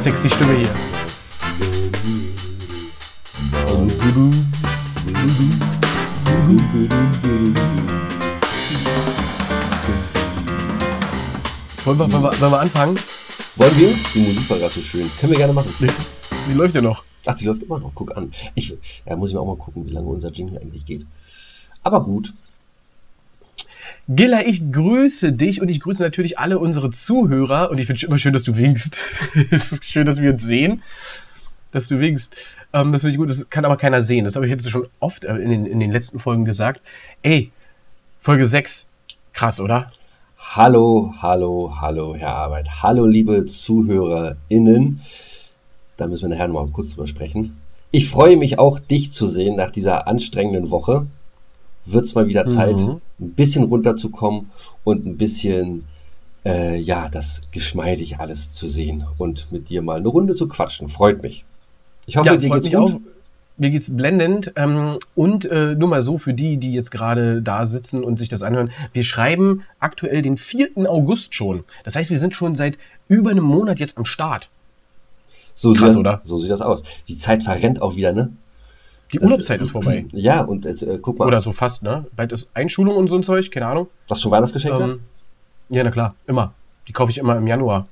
Sexy Stimme hier. Wollen wir, wollen, wir, wollen wir anfangen? Wollen wir? Die Musik war gerade so schön. Können wir gerne machen. Die läuft ja noch. Ach, die läuft immer noch. Guck an. Ich, ja, muss ich mir auch mal gucken, wie lange unser Jingle eigentlich geht. Aber gut. Gilla, ich grüße dich und ich grüße natürlich alle unsere Zuhörer. Und ich finde es immer schön, dass du winkst. es ist schön, dass wir uns sehen, dass du winkst. Ähm, das finde ich gut. Das kann aber keiner sehen. Das habe ich jetzt schon oft äh, in den, in den letzten Folgen gesagt. Ey, Folge 6. Krass, oder? Hallo, hallo, hallo, Herr Arbeit. Hallo, liebe ZuhörerInnen. Da müssen wir nachher noch mal kurz drüber sprechen. Ich freue mich auch, dich zu sehen nach dieser anstrengenden Woche. Wird es mal wieder Zeit, Mhm. ein bisschen runterzukommen und ein bisschen, äh, ja, das geschmeidig alles zu sehen und mit dir mal eine Runde zu quatschen. Freut mich. Ich hoffe, Ja, dir geht's gut. auch. Mir geht's blendend. Ähm, und äh, nur mal so für die, die jetzt gerade da sitzen und sich das anhören. Wir schreiben aktuell den 4. August schon. Das heißt, wir sind schon seit über einem Monat jetzt am Start. So Krass, sieht, oder? So sieht das aus. Die Zeit verrennt auch wieder, ne? Die Das- Urlaubszeit ist vorbei. Ja, und jetzt, äh, guck mal, Oder so fast, ne? Bald ist Einschulung und so ein Zeug, keine Ahnung. hast du Weihnachtsgeschenke? Ähm, ja, na klar, immer. Die kaufe ich immer im Januar.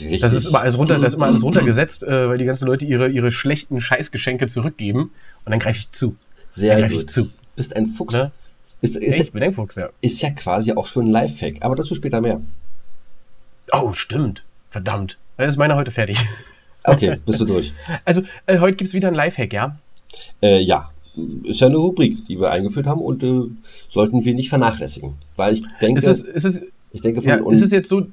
Richtig. Das ist immer alles runter, das ist immer alles runtergesetzt, äh, weil die ganzen Leute ihre, ihre schlechten Scheißgeschenke zurückgeben. Und dann greife ich zu. Sehr dann greife ich gut. zu. Bist ein Fuchs. Ne? Ist, ist, ich bin ein Fuchs, ja. ist ja quasi auch schon ein Lifehack, aber dazu später mehr. Oh, stimmt. Verdammt. Dann ist meiner heute fertig. Okay, bist du durch. Also, äh, heute gibt's wieder ein Lifehack, ja? Äh, ja, ist ja eine Rubrik, die wir eingeführt haben und äh, sollten wir nicht vernachlässigen. Weil ich denke, Ist es, ist es, ich denke von ja, uns, ist es jetzt so.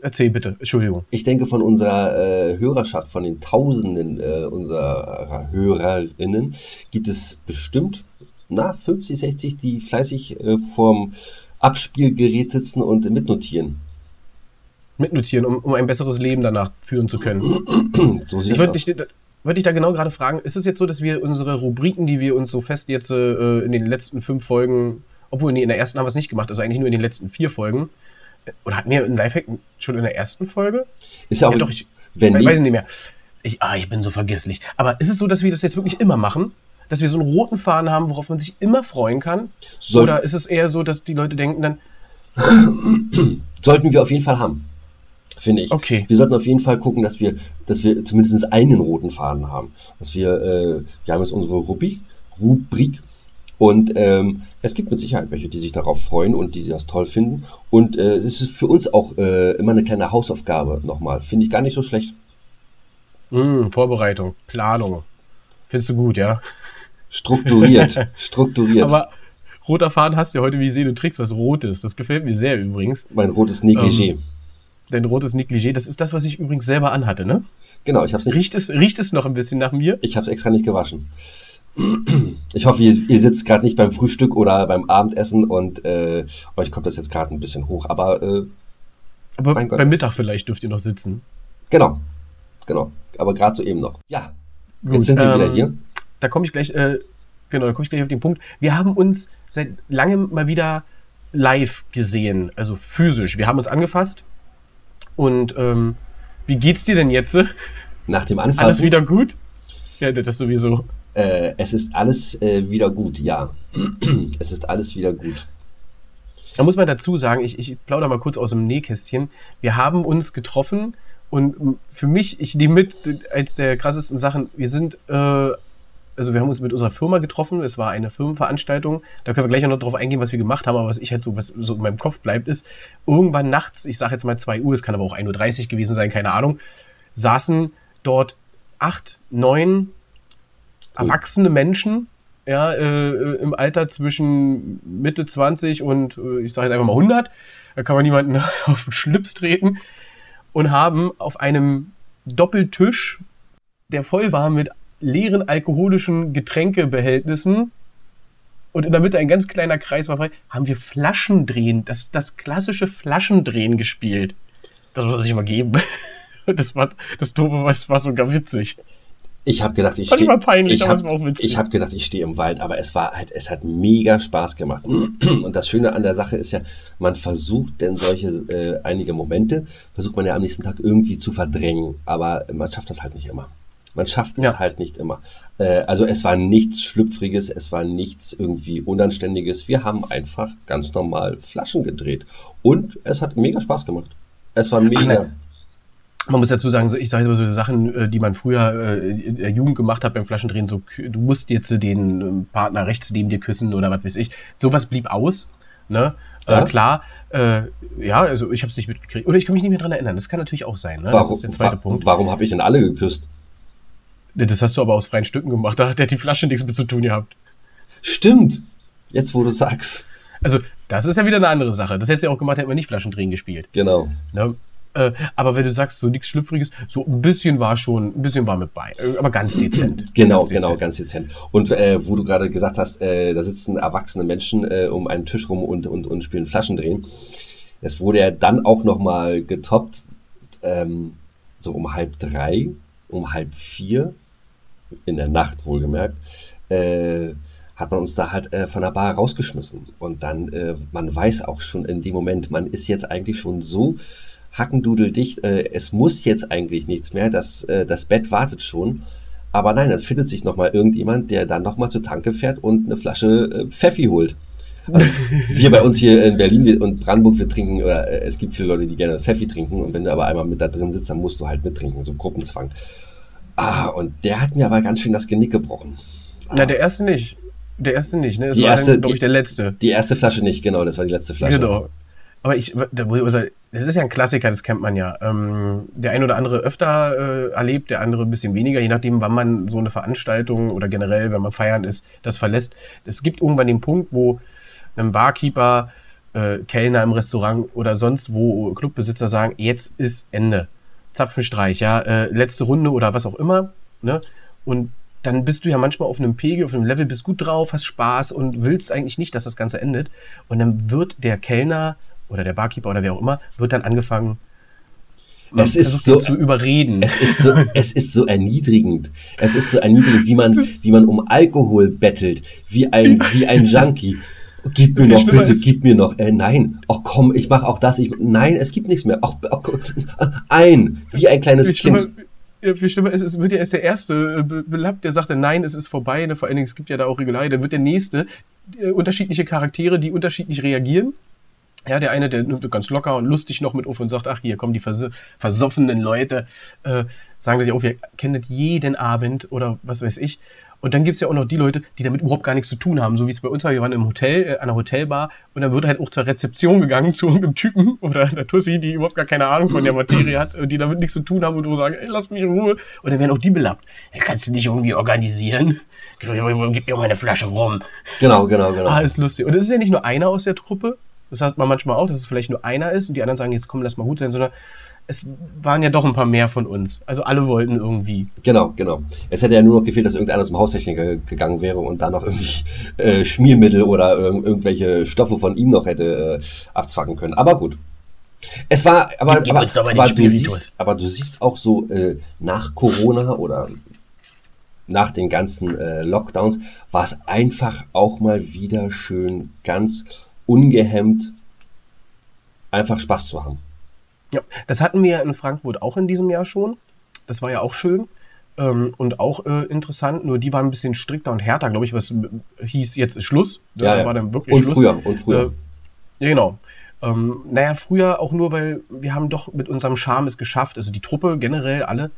Erzähl bitte, Entschuldigung. ich denke von unserer äh, Hörerschaft, von den Tausenden äh, unserer Hörerinnen, gibt es bestimmt na 50, 60, die fleißig äh, vorm Abspielgerät sitzen und mitnotieren. Mitnotieren, um, um ein besseres Leben danach führen zu können. So Ich würde dich, würd dich da genau gerade fragen, ist es jetzt so, dass wir unsere Rubriken, die wir uns so fest jetzt äh, in den letzten fünf Folgen, obwohl nee, in der ersten haben wir es nicht gemacht, also eigentlich nur in den letzten vier Folgen, äh, oder hatten wir einen Lifehack schon in der ersten Folge? Ist ja auch, Ja, doch, ich wenn we- nie, weiß nicht mehr. Ich, ah, ich bin so vergesslich. Aber ist es so, dass wir das jetzt wirklich immer machen? Dass wir so einen roten Faden haben, worauf man sich immer freuen kann? Soll- Oder ist es eher so, dass die Leute denken dann, sollten wir auf jeden Fall haben. Finde ich. Okay. Wir sollten auf jeden Fall gucken, dass wir, dass wir zumindest einen roten Faden haben. Dass wir, äh, wir haben jetzt unsere Rubrik, Rubrik und ähm, es gibt mit Sicherheit welche, die sich darauf freuen und die das toll finden. Und äh, es ist für uns auch äh, immer eine kleine Hausaufgabe nochmal. Finde ich gar nicht so schlecht. hm, Vorbereitung, Planung. Findest du gut, ja? Strukturiert. strukturiert. Aber roter Faden hast du ja heute, wie ich sehe, du trägst was Rotes. Das gefällt mir sehr übrigens. mein rotes Negligé. Ähm, Dein rotes Negligé, das ist das, was ich übrigens selber anhatte, ne? genau, ich habe es nicht Riecht es, riecht es noch ein bisschen nach mir? Ich habe es extra nicht gewaschen. Ich hoffe, ihr, ihr sitzt gerade nicht beim Frühstück oder beim Abendessen und äh, euch kommt das jetzt gerade ein bisschen hoch. Aber äh, Aber Mein Gott, beim Mittag vielleicht dürft ihr noch sitzen. genau, genau. Aber gerade so eben noch. Ja, Gut, jetzt sind wir ähm, wieder hier. Da komme ich gleich, äh, genau, da komme ich gleich auf den Punkt. Wir haben uns seit langem mal wieder live gesehen, also physisch. Wir haben uns angefasst. Und ähm, wie geht's dir denn jetzt? Nach dem Alles Anfassen, wieder gut? Ja, das sowieso. äh, es ist alles äh, wieder gut, ja. es ist alles wieder gut. Da muss man dazu sagen, ich, ich plaudere mal kurz aus dem Nähkästchen. Wir haben uns getroffen und für mich, ich nehme mit, als der krassesten Sachen, wir sind, äh, also wir haben uns mit unserer Firma getroffen, es war eine Firmenveranstaltung, da können wir gleich auch noch drauf eingehen, was wir gemacht haben, aber was ich halt so, was so in meinem Kopf bleibt, ist, irgendwann nachts, ich sage jetzt mal 2 Uhr, es kann aber auch 1.30 Uhr gewesen sein, keine Ahnung, saßen dort acht, neun Cool. erwachsene Menschen, ja, äh, äh, im Alter zwischen Mitte 20 und äh, ich sage jetzt einfach mal 100, da kann man niemanden auf den Schlips treten. Und haben auf einem Doppeltisch, der voll war mit leeren alkoholischen Getränkebehältnissen und in der Mitte ein ganz kleiner Kreis war frei, haben wir Flaschendrehen, das, das klassische Flaschendrehen gespielt. Das muss man sich mal geben. Das war, das Dope war, war sogar witzig. Ich habe gedacht, ich stehe. ich hab, gedacht, ich stehe im Wald, aber es war halt, es hat mega Spaß gemacht. Und das Schöne an der Sache ist ja, man versucht denn solche äh, einige Momente, versucht man ja am nächsten Tag irgendwie zu verdrängen, aber man schafft das halt nicht immer. Man schafft es ja. halt nicht immer. Äh, also es war nichts Schlüpfriges, es war nichts irgendwie Unanständiges. Wir haben einfach ganz normal Flaschen gedreht. Und es hat mega Spaß gemacht. Es war mega. Man muss dazu sagen, ich sage immer so Sachen, äh, die man früher äh, in der Jugend gemacht hat beim Flaschendrehen, so du musst jetzt den ähm, Partner rechts neben dir küssen oder was weiß ich. Sowas blieb aus. Ne? Äh, ja. Äh, klar, äh, ja, also ich habe es nicht mitgekriegt. Oder ich kann mich nicht mehr dran erinnern. Das kann natürlich auch sein. Ne? Warum, das ist der zweite wa Punkt. Warum habe ich denn alle geküsst? Das hast du aber aus freien Stücken gemacht. Da hat der die Flasche nichts mit zu tun gehabt. Stimmt. Jetzt, wo du sagst. Also, das ist ja wieder eine andere Sache. Das hätte sie auch gemacht, hätten wir nicht Flaschendrehen gespielt. Genau. Ne? Äh, aber wenn du sagst, so nichts Schlüpfriges, so ein bisschen war schon, ein bisschen war mit bei. Äh, aber ganz dezent. Genau, ganz genau, dezent. ganz dezent. Und äh, wo du gerade gesagt hast, äh, da sitzen erwachsene Menschen äh, um einen Tisch rum und, und, und spielen Flaschendrehen. Es wurde ja dann auch nochmal getoppt, ähm, so um halb drei, um halb vier, in der Nacht wohlgemerkt, äh, hat man uns da halt äh, von der Bar rausgeschmissen. Und dann, äh, man weiß auch schon in dem Moment, man ist jetzt eigentlich schon so hackendudeldicht, äh, es muss jetzt eigentlich nichts mehr, das, äh, das Bett wartet schon. Aber nein, dann findet sich nochmal irgendjemand, der dann nochmal zur Tanke fährt und eine Flasche äh, Pfeffi holt. Also wir bei uns hier in Berlin und Brandenburg, wir trinken, oder äh, es gibt viele Leute, die gerne Pfeffi trinken und wenn du aber einmal mit da drin sitzt, dann musst du halt mittrinken, so Gruppenzwang. Ah, und der hat mir aber ganz schön das Genick gebrochen. Ah. Na, der erste nicht. Der erste nicht, ne? Das die war erste, glaube ich, der letzte. Die erste Flasche nicht, genau, das war die letzte Flasche. Genau. Aber ich, das ist ja ein Klassiker, das kennt man ja. Ähm, der ein oder andere öfter äh, erlebt, der andere ein bisschen weniger, je nachdem, wann man so eine Veranstaltung oder generell, wenn man feiern ist, das verlässt. Es gibt irgendwann den Punkt, wo ein Barkeeper, äh, Kellner im Restaurant oder sonst wo Clubbesitzer sagen, jetzt ist Ende. Zapfenstreich, ja, äh, letzte Runde oder was auch immer. Ne? Und dann bist du ja manchmal auf einem Pegel, auf einem Level, bist gut drauf, hast Spaß und willst eigentlich nicht, dass das Ganze endet. Und dann wird der Kellner oder der Barkeeper oder wer auch immer, wird dann angefangen, es ist so zu überreden. Es ist so, es ist so erniedrigend. Es ist so erniedrigend, wie man, wie man um Alkohol bettelt, wie ein, wie ein Junkie. Gib mir noch, bitte, gib mir noch. Äh, nein, ach komm, ich mach auch das. Ich, nein, es gibt nichts mehr. Ach, ach, ein, wie ein kleines Kind. Ja, viel schlimmer ist, es wird ja erst der Erste äh, belappt, der sagt, nein, es ist vorbei. Ne? Vor allen Dingen, es gibt ja da auch Regularien. Dann wird der Nächste, äh, unterschiedliche Charaktere, die unterschiedlich reagieren. Ja, der eine, der nimmt ganz locker und lustig noch mit auf und sagt, ach, hier kommen die vers versoffenen Leute, äh, sagen sich auch, wir kennen das jeden Abend oder was weiß ich. Und dann gibt's ja auch noch die Leute, die damit überhaupt gar nichts zu tun haben, so wie es bei uns war. Wir waren im Hotel, äh, an einer Hotelbar und dann wird halt auch zur Rezeption gegangen zu irgendeinem Typen oder einer Tussi, die überhaupt gar keine Ahnung von der Materie hat und die damit nichts zu tun haben und du sagen, ey, lass mich in Ruhe. Und dann werden auch die belappt. Hey, kannst du nicht irgendwie organisieren? Gib mir mal eine Flasche rum. Genau, genau, genau. Ah, ist lustig. Und es ist ja nicht nur einer aus der Truppe, das hat man manchmal auch, dass es vielleicht nur einer ist und die anderen sagen, jetzt komm, lass mal gut sein, sondern es waren ja doch ein paar mehr von uns. Also alle wollten irgendwie. Genau, genau. Es hätte ja nur noch gefehlt, dass irgendeiner zum Haustechniker gegangen wäre und da noch irgendwie äh, Schmiermittel oder ir irgendwelche Stoffe von ihm noch hätte äh, abzwacken können. Aber gut. Es war, aber, aber, aber, du, siehst, aber du siehst auch so äh, nach Corona oder nach den ganzen äh, Lockdowns war es einfach auch mal wieder schön ganz ungehemmt einfach Spaß zu haben. Ja, das hatten wir in Frankfurt auch in diesem Jahr schon. Das war ja auch schön ähm, und auch äh, interessant. Nur die waren ein bisschen strikter und härter, glaube ich, was hieß, jetzt ist Schluss. Ja, ja. war dann wirklich und Schluss. Früher, und früher. Äh, ja, genau. Ähm, naja, früher auch nur, weil wir haben doch mit unserem Charme es geschafft, also die Truppe generell alle,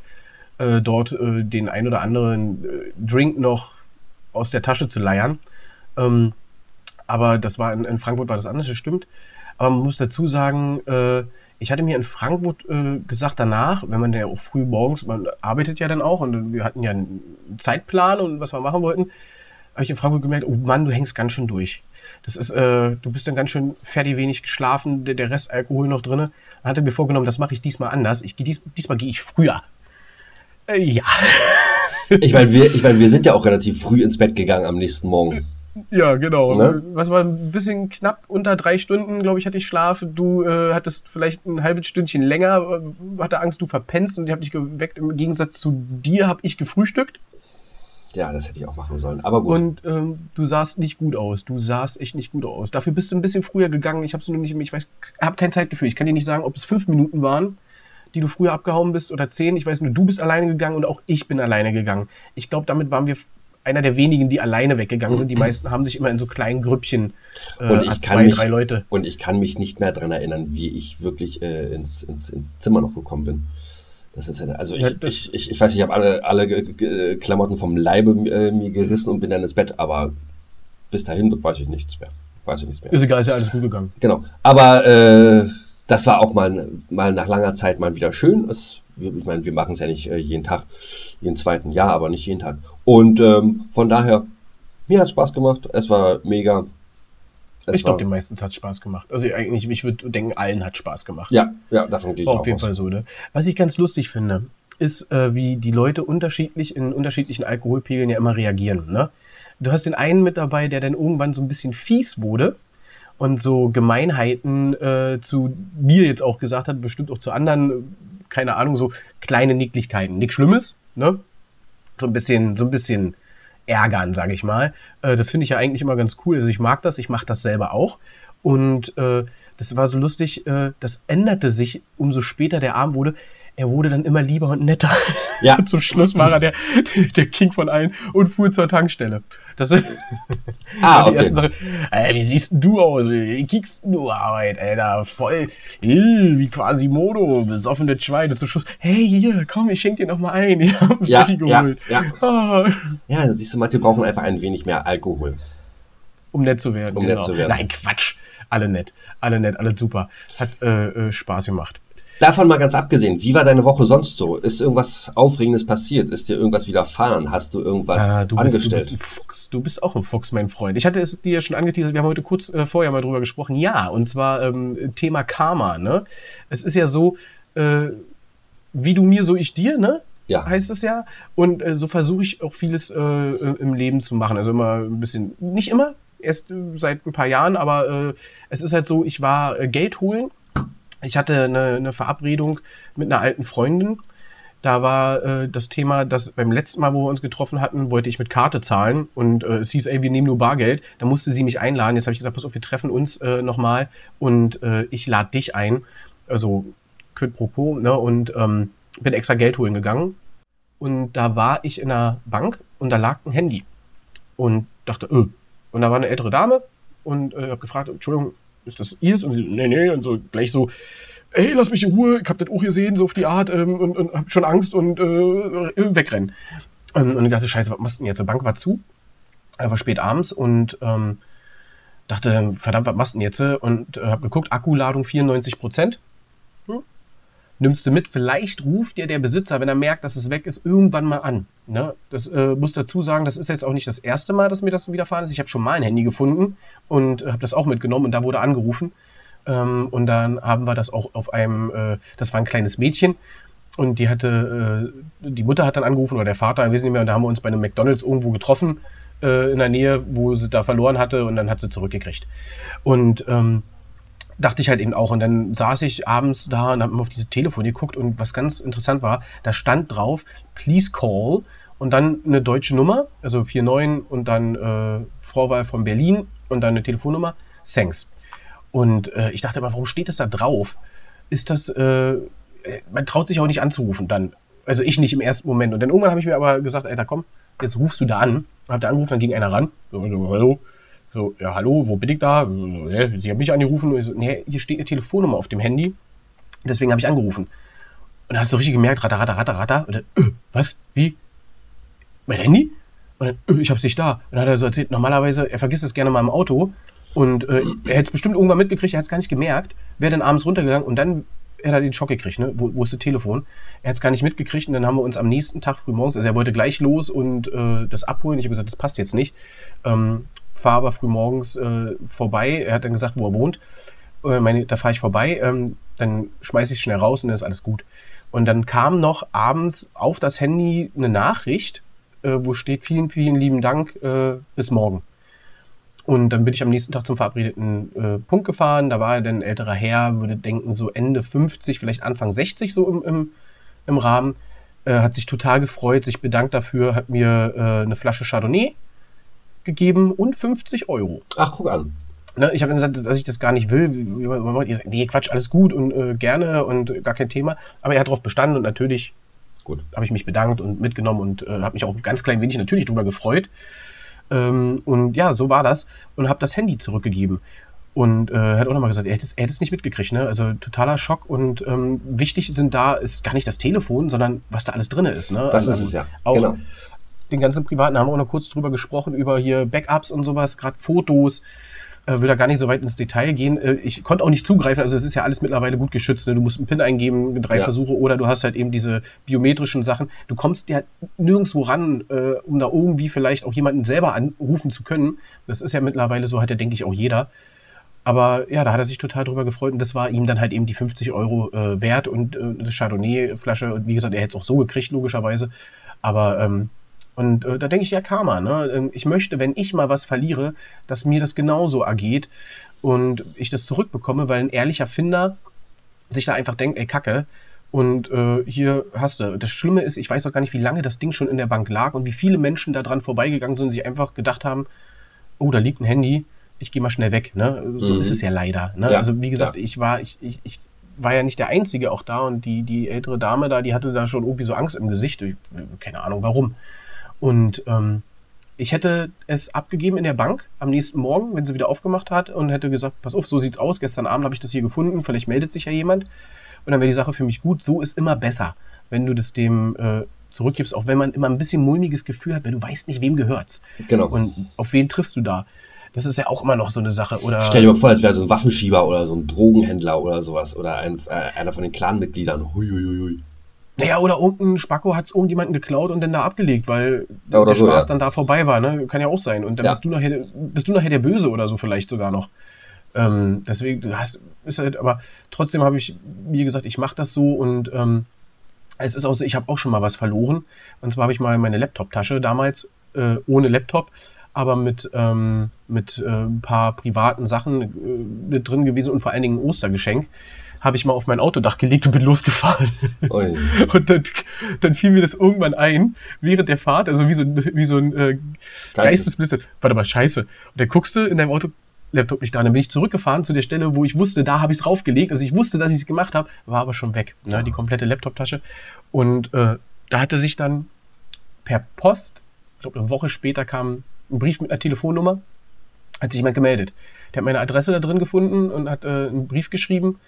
äh, dort äh, den ein oder anderen äh, Drink noch aus der Tasche zu leiern. Ähm, aber das war in, in, Frankfurt war das anders, das stimmt. Aber man muss dazu sagen, äh, ich hatte mir in Frankfurt äh, gesagt danach, wenn man ja auch früh morgens, man arbeitet ja dann auch und wir hatten ja einen Zeitplan und was wir machen wollten, habe ich in Frankfurt gemerkt, oh Mann, du hängst ganz schön durch. Das ist, äh, du bist dann ganz schön fertig wenig geschlafen, der, der Rest Alkohol noch drin. Dann hat er mir vorgenommen, das mache ich diesmal anders. Ich dies, diesmal gehe ich früher. Äh, ja. ich meine, wir, ich mein, wir sind ja auch relativ früh ins Bett gegangen am nächsten Morgen. Ja, genau. Ne? Was war ein bisschen knapp unter drei Stunden, glaube ich, hatte ich Schlaf. Du äh, hattest vielleicht ein halbes Stündchen länger, äh, hatte Angst, du verpennst und ich habe dich geweckt. Im Gegensatz zu dir habe ich gefrühstückt. Ja, das hätte ich auch machen sollen. Aber gut. Und ähm, du sahst nicht gut aus. Du sahst echt nicht gut aus. Dafür bist du ein bisschen früher gegangen. Ich habe nur nicht, ich weiß, habe kein Zeitgefühl. Ich kann dir nicht sagen, ob es fünf Minuten waren, die du früher abgehauen bist oder zehn. Ich weiß nur, du bist alleine gegangen und auch ich bin alleine gegangen. Ich glaube, damit waren wir einer der wenigen, die alleine weggegangen sind. Die meisten haben sich immer in so kleinen Grüppchen äh, und ich zwei, mich, drei Leute. Und ich kann mich nicht mehr daran erinnern, wie ich wirklich äh, ins, ins, ins Zimmer noch gekommen bin. Das ist ja, also ich, ja, ich, ich, ich weiß, ich habe alle, alle Klamotten vom Leibe äh, mir gerissen und bin dann ins Bett, aber bis dahin weiß ich nichts mehr. Weiß ich nichts mehr. Ist egal, ist ja alles gut gegangen. Genau. Aber äh, das war auch mal, mal nach langer Zeit mal wieder schön. Es, ich meine, wir machen es ja nicht äh, jeden Tag, jeden zweiten Jahr, aber nicht jeden Tag. Und ähm, von daher, mir hat es Spaß gemacht. Es war mega. Es ich glaube, den meisten hat es Spaß gemacht. Also eigentlich, ich würde denken, allen hat Spaß gemacht. Ja, ja, davon gehe ich Auf jeden Fall so, ne? Was ich ganz lustig finde, ist, äh, wie die Leute unterschiedlich in unterschiedlichen Alkoholpegeln ja immer reagieren. Ne? Du hast den einen mit dabei, der dann irgendwann so ein bisschen fies wurde und so Gemeinheiten äh, zu mir jetzt auch gesagt hat, bestimmt auch zu anderen, keine Ahnung, so kleine Nicklichkeiten. Nichts Schlimmes, ne? So ein bisschen, so ein bisschen ärgern, sage ich mal. Äh, das finde ich ja eigentlich immer ganz cool. Also ich mag das, ich mache das selber auch. Und äh, das war so lustig, äh, das änderte sich, umso später der Abend wurde. Er wurde dann immer lieber und netter. Ja. Zum Schluss war er der, der King von allen und fuhr zur Tankstelle. Das ist ah, okay. die ersten Sache. Äh, wie siehst du aus? Wie kickst du Arbeit, Alter? Voll wie quasi Modo, besoffene Schweine. Zum Schluss, hey, hier, komm, ich schenk dir noch mal ein. Ich hab ja, geholt. Ja, ja. Ah. ja, siehst du, manche brauchen einfach ein wenig mehr Alkohol. Um nett zu werden. Um genau. nett zu werden. Nein, Quatsch. Alle nett. Alle nett, alle super. Hat äh, äh, Spaß gemacht. Davon mal ganz abgesehen, wie war deine Woche sonst so? Ist irgendwas Aufregendes passiert? Ist dir irgendwas widerfahren? Hast du irgendwas ah, du bist, angestellt? Du bist, Fuchs. du bist auch ein Fuchs, mein Freund. Ich hatte es dir ja schon angeteasert, wir haben heute kurz äh, vorher mal drüber gesprochen. Ja, und zwar ähm, Thema Karma. Ne? Es ist ja so, äh, wie du mir, so ich dir, ne? Ja. heißt es ja. Und äh, so versuche ich auch vieles äh, im Leben zu machen. Also immer ein bisschen, nicht immer, erst äh, seit ein paar Jahren, aber äh, es ist halt so, ich war äh, Geld holen ich hatte eine, eine Verabredung mit einer alten Freundin. Da war äh, das Thema, dass beim letzten Mal, wo wir uns getroffen hatten, wollte ich mit Karte zahlen und äh, es hieß, ey, wir nehmen nur Bargeld. Da musste sie mich einladen. Jetzt habe ich gesagt, pass auf, wir treffen uns äh, nochmal und äh, ich lade dich ein. Also quid pro quo, ne? Und ähm, bin extra Geld holen gegangen. Und da war ich in einer Bank und da lag ein Handy. Und dachte, öh. Und da war eine ältere Dame und äh, habe gefragt, Entschuldigung, ist das ihrs? Und sie, nee, nee, und so gleich so, ey, lass mich in Ruhe, ich hab das auch gesehen, so auf die Art, ähm, und, und hab schon Angst und äh, wegrennen. Und, und ich dachte, scheiße, was machst du denn jetzt? Die Bank war zu, war spät abends und ähm, dachte, verdammt, was machst du denn jetzt? Und äh, hab geguckt, Akkuladung 94 Prozent. Nimmst du mit. Vielleicht ruft dir der Besitzer, wenn er merkt, dass es weg ist, irgendwann mal an. Ne? Das äh, muss dazu sagen, das ist jetzt auch nicht das erste Mal, dass mir das widerfahren ist. Ich habe schon mal ein Handy gefunden und äh, habe das auch mitgenommen und da wurde angerufen. Ähm, und dann haben wir das auch auf einem, äh, das war ein kleines Mädchen und die hatte, äh, die Mutter hat dann angerufen oder der Vater, wir wissen nicht mehr, und da haben wir uns bei einem McDonalds irgendwo getroffen äh, in der Nähe, wo sie da verloren hatte und dann hat sie zurückgekriegt. Und ähm, dachte ich halt eben auch. Und dann saß ich abends da und habe auf dieses Telefon geguckt und was ganz interessant war, da stand drauf, please call und dann eine deutsche Nummer, also 49 und dann äh, Vorwahl von Berlin und dann eine Telefonnummer, thanks. Und äh, ich dachte aber, warum steht das da drauf? Ist das, äh, man traut sich auch nicht anzurufen dann. Also ich nicht im ersten Moment. Und dann irgendwann habe ich mir aber gesagt, Alter, komm, jetzt rufst du da an. Hab da angerufen, dann ging einer ran. So, hallo, so, ja, hallo, wo bin ich da? Sie haben mich angerufen. Und ich so, nee, hier steht eine Telefonnummer auf dem Handy. Deswegen habe ich angerufen. Und da hast du richtig gemerkt, ratter, ratter, ratter, ratter. Und dann, äh, was? Wie? Mein Handy? Und dann, äh, ich hab's nicht da. Und dann hat er so erzählt, normalerweise, er vergisst es gerne mal im Auto. Und äh, er hätte es bestimmt irgendwann mitgekriegt, er hat es gar nicht gemerkt. Wäre dann abends runtergegangen und dann er hat den Schock gekriegt, ne? Wo, wo ist das Telefon? Er hat es gar nicht mitgekriegt und dann haben wir uns am nächsten Tag früh morgens, also er wollte gleich los und äh, das abholen. Ich habe gesagt, das passt jetzt nicht. Ähm, fahre aber früh morgens äh, vorbei. Er hat dann gesagt, wo er wohnt. Äh, meine, da fahre ich vorbei, ähm, dann schmeiße ich schnell raus und dann ist alles gut. Und dann kam noch abends auf das Handy eine Nachricht, äh, wo steht, vielen, vielen lieben Dank, äh, bis morgen. Und dann bin ich am nächsten Tag zum verabredeten äh, Punkt gefahren. Da war er dann älterer Herr, würde denken, so Ende 50, vielleicht Anfang 60 so im, im, im Rahmen. Äh, hat sich total gefreut, sich bedankt dafür, hat mir äh, eine Flasche Chardonnay gegeben und 50 Euro. Ach, guck an. Ne, ich habe gesagt, dass ich das gar nicht will. Nee, Quatsch, alles gut und äh, gerne und gar kein Thema. Aber er hat darauf bestanden und natürlich habe ich mich bedankt und mitgenommen und äh, habe mich auch ganz klein wenig natürlich drüber gefreut. Ähm, und ja, so war das und habe das Handy zurückgegeben. Und äh, hat auch nochmal gesagt, er hätte, es, er hätte es nicht mitgekriegt. Ne? Also totaler Schock. Und ähm, wichtig sind da, ist gar nicht das Telefon, sondern was da alles drin ist. Ne? Das also, ist es ja. Auch genau. Den ganzen Privaten haben wir auch noch kurz drüber gesprochen, über hier Backups und sowas, gerade Fotos. Äh, will da gar nicht so weit ins Detail gehen. Äh, ich konnte auch nicht zugreifen, also es ist ja alles mittlerweile gut geschützt. Ne? Du musst einen PIN eingeben, drei Ja. Versuche, oder du hast halt eben diese biometrischen Sachen. Du kommst ja nirgendwo ran, äh, um da irgendwie vielleicht auch jemanden selber anrufen zu können. Das ist ja mittlerweile so, hat ja, denke ich, auch jeder. Aber ja, da hat er sich total drüber gefreut und das war ihm dann halt eben die 50 Euro äh, wert und äh, eine Chardonnay-Flasche. Und wie gesagt, er hätte es auch so gekriegt, logischerweise. Aber ähm, und äh, da denke ich ja Karma. Ne? Ähm, Ich möchte, wenn ich mal was verliere, dass mir das genauso ergeht und ich das zurückbekomme, weil ein ehrlicher Finder sich da einfach denkt, ey Kacke. Und äh, hier hast du. Das Schlimme ist, ich weiß auch gar nicht, wie lange das Ding schon in der Bank lag und wie viele Menschen da dran vorbeigegangen sind und sich einfach gedacht haben, oh, da liegt ein Handy, ich gehe mal schnell weg. Ne? So Mhm. ist es ja leider. Ne? Ja, also wie gesagt, ja. ich war, ich, ich, ich war ja nicht der Einzige auch da und die, die ältere Dame da, die hatte da schon irgendwie so Angst im Gesicht. Ich, keine Ahnung warum. Und ähm, ich hätte es abgegeben in der Bank am nächsten Morgen, wenn sie wieder aufgemacht hat und hätte gesagt, pass auf, so sieht's aus, gestern Abend habe ich das hier gefunden, vielleicht meldet sich ja jemand und dann wäre die Sache für mich gut. So ist immer besser, wenn du das dem äh, zurückgibst, auch wenn man immer ein bisschen mulmiges Gefühl hat, weil du weißt nicht, wem gehört's. Genau. Und auf wen triffst du da? Das ist ja auch immer noch so eine Sache. Oder Stell dir mal vor, es wäre so ein Waffenschieber oder so ein Drogenhändler oder sowas oder ein, äh, einer von den Clanmitgliedern. Hui, hui, hui, hui. Naja, oder irgendein Spacko hat es irgendjemanden geklaut und dann da abgelegt, weil Ja, der so, Spaß ja. dann da vorbei war, ne? Kann ja auch sein. Und dann Ja. bist du nachher, bist du nachher der Böse oder so vielleicht sogar noch. Ähm, deswegen, du hast, ist halt, aber trotzdem habe ich mir gesagt, ich mache das so und ähm, es ist auch so, ich habe auch schon mal was verloren. Und zwar habe ich mal meine Laptop-Tasche damals äh, ohne Laptop, aber mit, ähm, mit äh, ein paar privaten Sachen äh, mit drin gewesen und vor allen Dingen ein Ostergeschenk. Habe ich mal auf mein Autodach gelegt und bin losgefahren. Ui. Und dann, dann fiel mir das irgendwann ein, während der Fahrt, also wie so, ein- wie so ein äh, Geistesblitz. Warte mal, scheiße. Und dann guckst du in deinem Auto, Laptop nicht da. Und dann bin ich zurückgefahren zu der Stelle, wo ich wusste, da habe ich es raufgelegt. Also ich wusste, dass ich es gemacht habe, war aber schon weg. Ne, die komplette Laptoptasche. Und äh, da hatte sich dann per Post, ich glaube eine Woche später kam ein Brief mit einer Telefonnummer, hat sich jemand gemeldet. Der hat meine Adresse da drin gefunden und hat äh, einen Brief geschrieben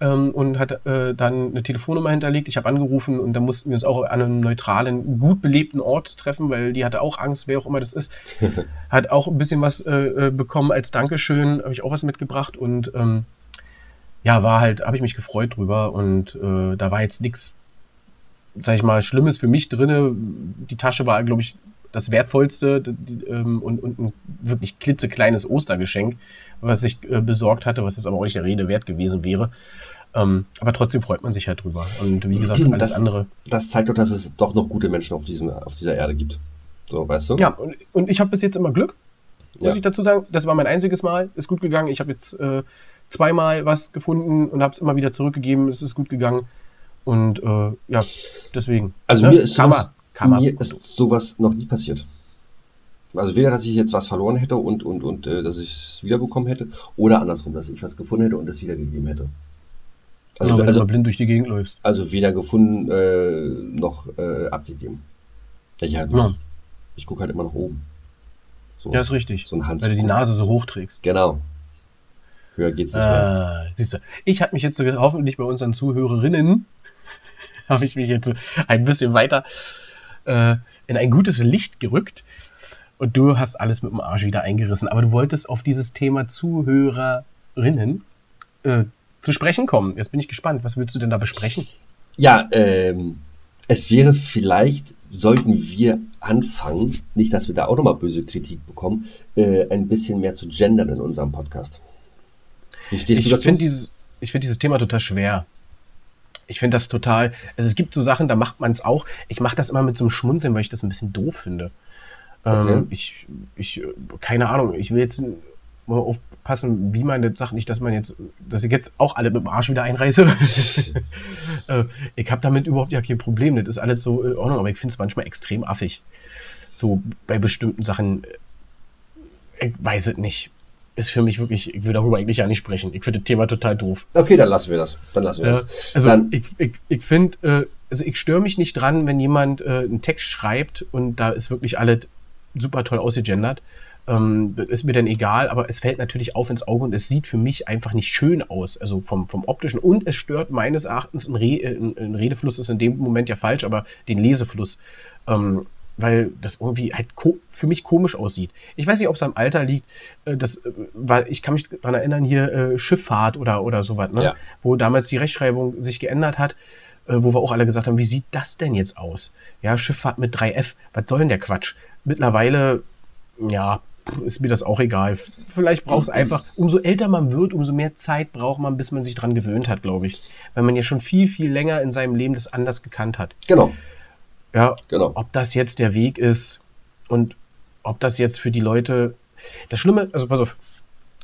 ähm, und hat äh, dann eine Telefonnummer hinterlegt. Ich habe angerufen und dann mussten wir uns auch an einem neutralen, gut belebten Ort treffen, weil die hatte auch Angst, wer auch immer das ist. hat auch ein bisschen was äh, äh, bekommen als Dankeschön, habe ich auch was mitgebracht und ähm, ja, war halt, habe ich mich gefreut drüber und äh, da war jetzt nichts, sag ich mal, Schlimmes für mich drinne. Die Tasche war, glaube ich, das wertvollste die, ähm, und, und ein wirklich klitzekleines Ostergeschenk, was ich äh, besorgt hatte, was jetzt aber auch nicht der Rede wert gewesen wäre. Ähm, aber trotzdem freut man sich halt drüber. Und wie gesagt, alles Das, andere. das zeigt doch, dass es doch noch gute Menschen auf, diesem, auf dieser Erde gibt. So, weißt du? Ja, und, und ich habe bis jetzt immer Glück, muss Ja. ich dazu sagen. Das war mein einziges Mal, ist gut gegangen. Ich habe jetzt äh, zweimal was gefunden und habe es immer wieder zurückgegeben. Es ist gut gegangen. Und äh, ja, deswegen. Also ne? mir ist Karma. Karma. mir ist sowas noch nie passiert. Also weder, dass ich jetzt was verloren hätte und, und, und äh, dass ich es wiederbekommen hätte, oder andersrum, dass ich was gefunden hätte und es wiedergegeben hätte. Also, ja, wenn du also, mal blind durch die Gegend läufst. also weder gefunden äh, noch äh, abgegeben. Ich, halt, Ja. ich gucke halt immer nach oben. So, Ja, ist richtig. So ein Hans. weil du die Nase so hoch trägst. Genau. Höher geht's nicht mehr. Ah, siehst du. Ich habe mich jetzt so, hoffentlich bei unseren Zuhörerinnen, habe ich mich jetzt so ein bisschen weiter äh, in ein gutes Licht gerückt. Und du hast alles mit dem Arsch wieder eingerissen. Aber du wolltest auf dieses Thema Zuhörerinnen äh, zu sprechen kommen. Jetzt bin ich gespannt. Was willst du denn da besprechen? Ja, ähm, es wäre vielleicht, sollten wir anfangen, nicht, dass wir da auch nochmal böse Kritik bekommen, äh, ein bisschen mehr zu gendern in unserem Podcast. Wie stehst du Ich dazu? finde dieses, ich find dieses Thema total schwer. Ich finde das total. Also es gibt so Sachen, da macht man es auch. Ich mache das immer mit so einem Schmunzeln, weil ich das ein bisschen doof finde. Okay. Ähm, ich, ich, äh, keine Ahnung, ich will jetzt mal aufpassen, wie man das sagt, nicht, dass man jetzt, dass ich jetzt auch alle mit dem Arsch wieder einreiße. Äh, ich habe damit überhaupt ja kein Problem. Das ist alles so in Ordnung, aber ich finde es manchmal extrem affig. So bei bestimmten Sachen, ich weiß es nicht. Ist für mich wirklich, ich will darüber eigentlich ja nicht sprechen. Ich finde das Thema total doof. Okay, dann lassen wir das. Dann lassen wir Ja, das. also dann, ich, ich, ich finde, äh, also ich störe mich nicht dran, wenn jemand äh, einen Text schreibt und da ist wirklich alles super toll ausgegendert. Ähm, das ist mir dann egal, aber es fällt natürlich auf ins Auge und es sieht für mich einfach nicht schön aus, also vom, vom optischen. Und es stört meines Erachtens, ein, Re, äh, ein, ein Redefluss ist in dem Moment ja falsch, aber den Lesefluss. Ähm, weil das irgendwie halt für mich komisch aussieht. Ich weiß nicht, ob es am Alter liegt, äh, das, äh, weil ich kann mich daran erinnern, hier äh, Schifffahrt oder, oder sowas, ne? Ja. wo damals die Rechtschreibung sich geändert hat, wo wir auch alle gesagt haben, wie sieht das denn jetzt aus? Ja, Schifffahrt mit 3F, was soll denn der Quatsch? Mittlerweile, ja, ist mir das auch egal. Vielleicht braucht es einfach, umso älter man wird, umso mehr Zeit braucht man, bis man sich dran gewöhnt hat, glaube ich. Weil man ja schon viel, viel länger in seinem Leben das anders gekannt hat. genau, Ja, genau. ob das jetzt der Weg ist und ob das jetzt für die Leute. Das Schlimme, also pass auf,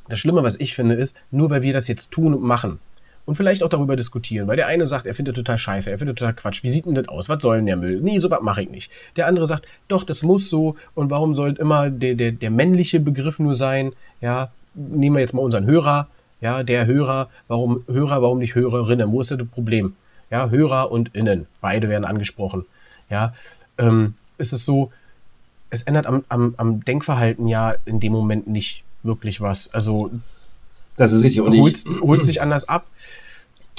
das Schlimme, was ich finde, ist, nur weil wir das jetzt tun und machen und vielleicht auch darüber diskutieren, weil der eine sagt, er findet total scheiße, er findet total Quatsch, wie sieht denn das aus, was soll denn der Müll? Nee, sowas mache ich nicht. Der andere sagt, doch, das muss so und warum soll immer der, der, der männliche Begriff nur sein? Ja, nehmen wir jetzt mal unseren Hörer, ja, der Hörer, warum Hörer, warum nicht Hörerinnen? Wo ist das Problem? Ja, Hörer und Innen, beide werden angesprochen. Ja, ähm, ist es so, es ändert am, am, am Denkverhalten ja in dem Moment nicht wirklich was. Also Das ist richtig. Und holt ich, holt sich anders ab.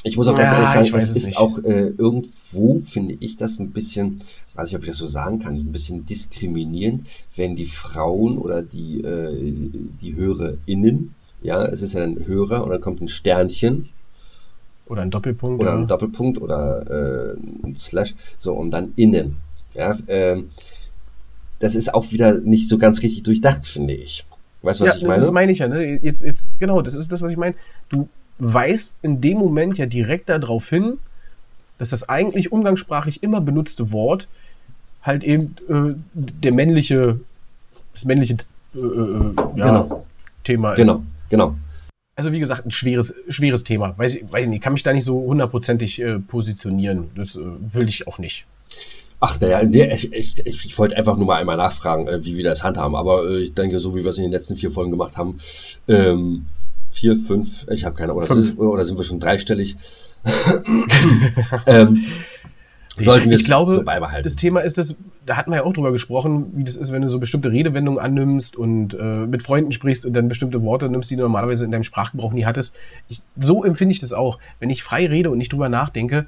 ich muss auch ganz Ja, ehrlich sagen, ich weiß es es ist nicht. auch äh, irgendwo, finde ich das ein bisschen, weiß ich, ob ich das so sagen kann, ein bisschen diskriminierend, wenn die Frauen oder die, äh, die HörerInnen, ja, es ist ja ein Hörer und dann kommt ein Sternchen Oder ein Doppelpunkt. oder ein Doppelpunkt oder äh, ein Slash, so und dann innen. Ja, ähm, das ist auch wieder nicht so ganz richtig durchdacht, finde ich. Weißt du, was ja, ich meine? Das meine ich ja. Ne? Jetzt, jetzt, genau, das ist das, was ich meine. Du weist in dem Moment ja direkt darauf hin, dass das eigentlich umgangssprachlich immer benutzte Wort halt eben äh, der männliche, das männliche äh, äh, ja, Genau. Thema ist. genau, genau. Also wie gesagt, ein schweres, schweres Thema. Weiß ich, weiß ich nicht, kann mich da nicht so hundertprozentig äh, positionieren. Das äh, will ich auch nicht. Ach, naja, ich, ich, ich, wollte einfach nur mal einmal nachfragen, äh, wie wir das handhaben. Aber äh, ich denke, so wie wir es in den letzten vier Folgen gemacht haben, ähm, vier, fünf, ich habe keine, oder, Fünf. sind, oder sind wir schon dreistellig? ähm, sollten wir ich es glaube, so beibehalten. das Thema ist das, da hatten wir ja auch drüber gesprochen, wie das ist, wenn du so bestimmte Redewendungen annimmst und äh, mit Freunden sprichst und dann bestimmte Worte nimmst, die du normalerweise in deinem Sprachgebrauch nie hattest. Ich, so empfinde ich das auch. Wenn ich frei rede und nicht drüber nachdenke,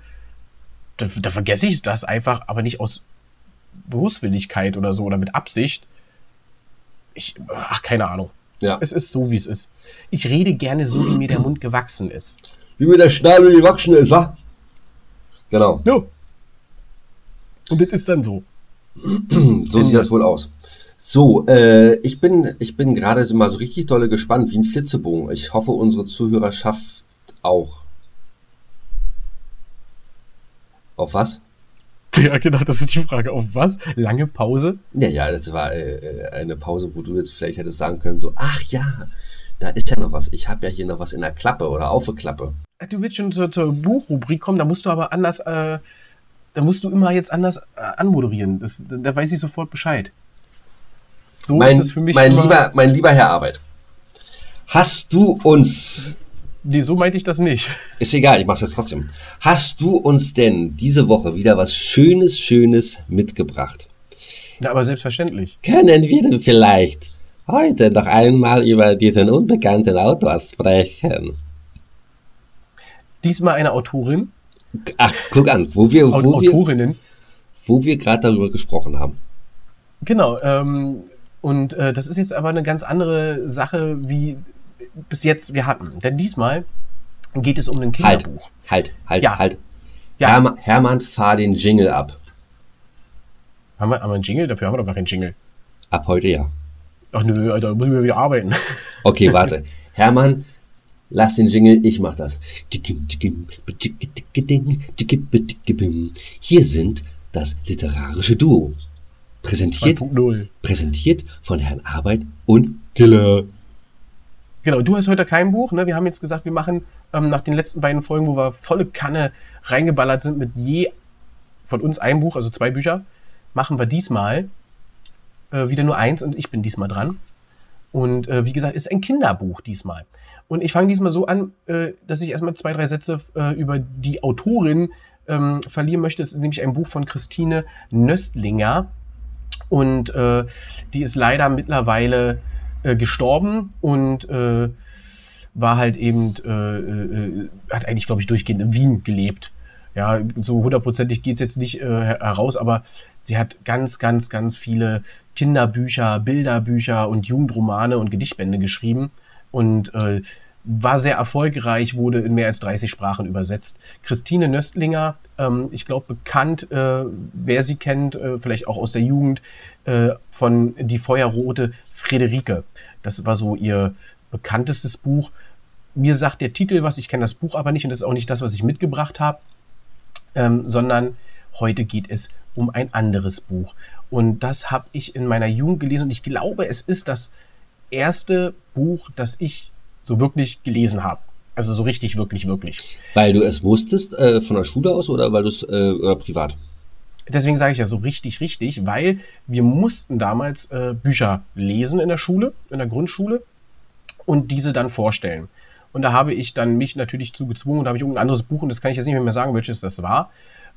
da, da vergesse ich das einfach, aber nicht aus Berufswilligkeit oder so oder mit Absicht. Ich, ach, keine Ahnung. ja. Es ist so, wie es ist. Ich rede gerne so, wie mir der Mund gewachsen ist. Wie mir der Schnabel gewachsen ist, wa? Genau, No. Und das ist dann so. so sieht das wohl aus. So, äh, ich bin, ich bin gerade so mal so richtig dolle gespannt, wie ein Flitzebogen. Ich hoffe, unsere Zuhörerschaft auch. Auf was? Ja, genau, das ist die Frage. Auf was? Lange Pause? Ja, ja, das war äh, äh, eine Pause, wo du jetzt vielleicht hättest sagen können, so, ach ja, da ist ja noch was. Ich habe ja hier noch was in der Klappe oder auf der Klappe. Äh, Du willst schon zur, zur Buchrubrik kommen, da musst du aber anders, äh, da musst du immer jetzt anders äh, anmoderieren. Das, da weiß ich sofort Bescheid. So Mein, ist es für mich mein, lieber, mein lieber Herr Arbeit, hast du uns, Nee, so meinte ich das nicht. ist egal, ich mach's jetzt trotzdem, hast du uns denn diese Woche wieder was Schönes, Schönes mitgebracht? Ja, aber selbstverständlich. Können wir denn vielleicht heute noch einmal über diesen unbekannten Autor sprechen? Diesmal eine Autorin, Ach, guck an, wo wir, wo wir, Autorinnen. wo wir gerade darüber gesprochen haben. Genau, ähm, und äh, das ist jetzt aber eine ganz andere Sache, wie bis jetzt wir hatten. Denn diesmal geht es um ein Halt, Kinderbuch. halt, halt, Ja. halt. Ja. Hermann, Hermann, fahr den Jingle ab. Haben, wir, haben wir einen Jingle? Dafür haben wir doch gar keinen Jingle. Ab heute ja. Ach nö, Alter, da müssen wir wieder arbeiten. Okay, warte. Hermann, lass den Jingle, ich mach das. Hier sind das literarische Duo. Präsentiert, 2.0. präsentiert von Herrn Arbeit und Killer. Genau, du hast heute kein Buch. Ne? Wir haben jetzt gesagt, wir machen ähm, nach den letzten beiden Folgen, wo wir volle Kanne reingeballert sind mit je von uns ein Buch, also zwei Bücher, machen wir diesmal äh, wieder nur eins und ich bin diesmal dran. Und äh, wie gesagt, ist ein Kinderbuch diesmal. Und ich fange diesmal so an, äh, dass ich erstmal zwei, drei Sätze äh, über die Autorin ähm, verlieren möchte. Es ist nämlich ein Buch von Christine Nöstlinger. Und äh, die ist leider mittlerweile äh, gestorben und äh, war halt eben, äh, hat eigentlich, glaube ich, durchgehend in Wien gelebt. Ja, so hundertprozentig geht's jetzt nicht heraus, aber sie hat ganz, ganz, ganz viele Kinderbücher, Bilderbücher und Jugendromane und Gedichtbände geschrieben und äh, war sehr erfolgreich, wurde in mehr als 30 Sprachen übersetzt. Christine Nöstlinger, ähm, ich glaube bekannt, äh, wer sie kennt, äh, vielleicht auch aus der Jugend, äh, von Die Feuerrote Friederike. Das war so ihr bekanntestes Buch. Mir sagt der Titel was, ich kenne das Buch aber nicht und das ist auch nicht das, was ich mitgebracht habe, ähm, sondern heute geht es um ein anderes Buch. Und das habe ich in meiner Jugend gelesen und ich glaube, es ist das erste Buch, das ich so wirklich gelesen habe. Also so richtig, wirklich, wirklich. Weil du es musstest äh, von der Schule aus oder weil du es äh, oder privat? Deswegen sage ich ja so richtig, richtig, weil wir mussten damals äh, Bücher lesen in der Schule, in der Grundschule und diese dann vorstellen. Und da habe ich dann mich natürlich zu gezwungen und da habe ich irgendein anderes Buch und das kann ich jetzt nicht mehr sagen, welches das war,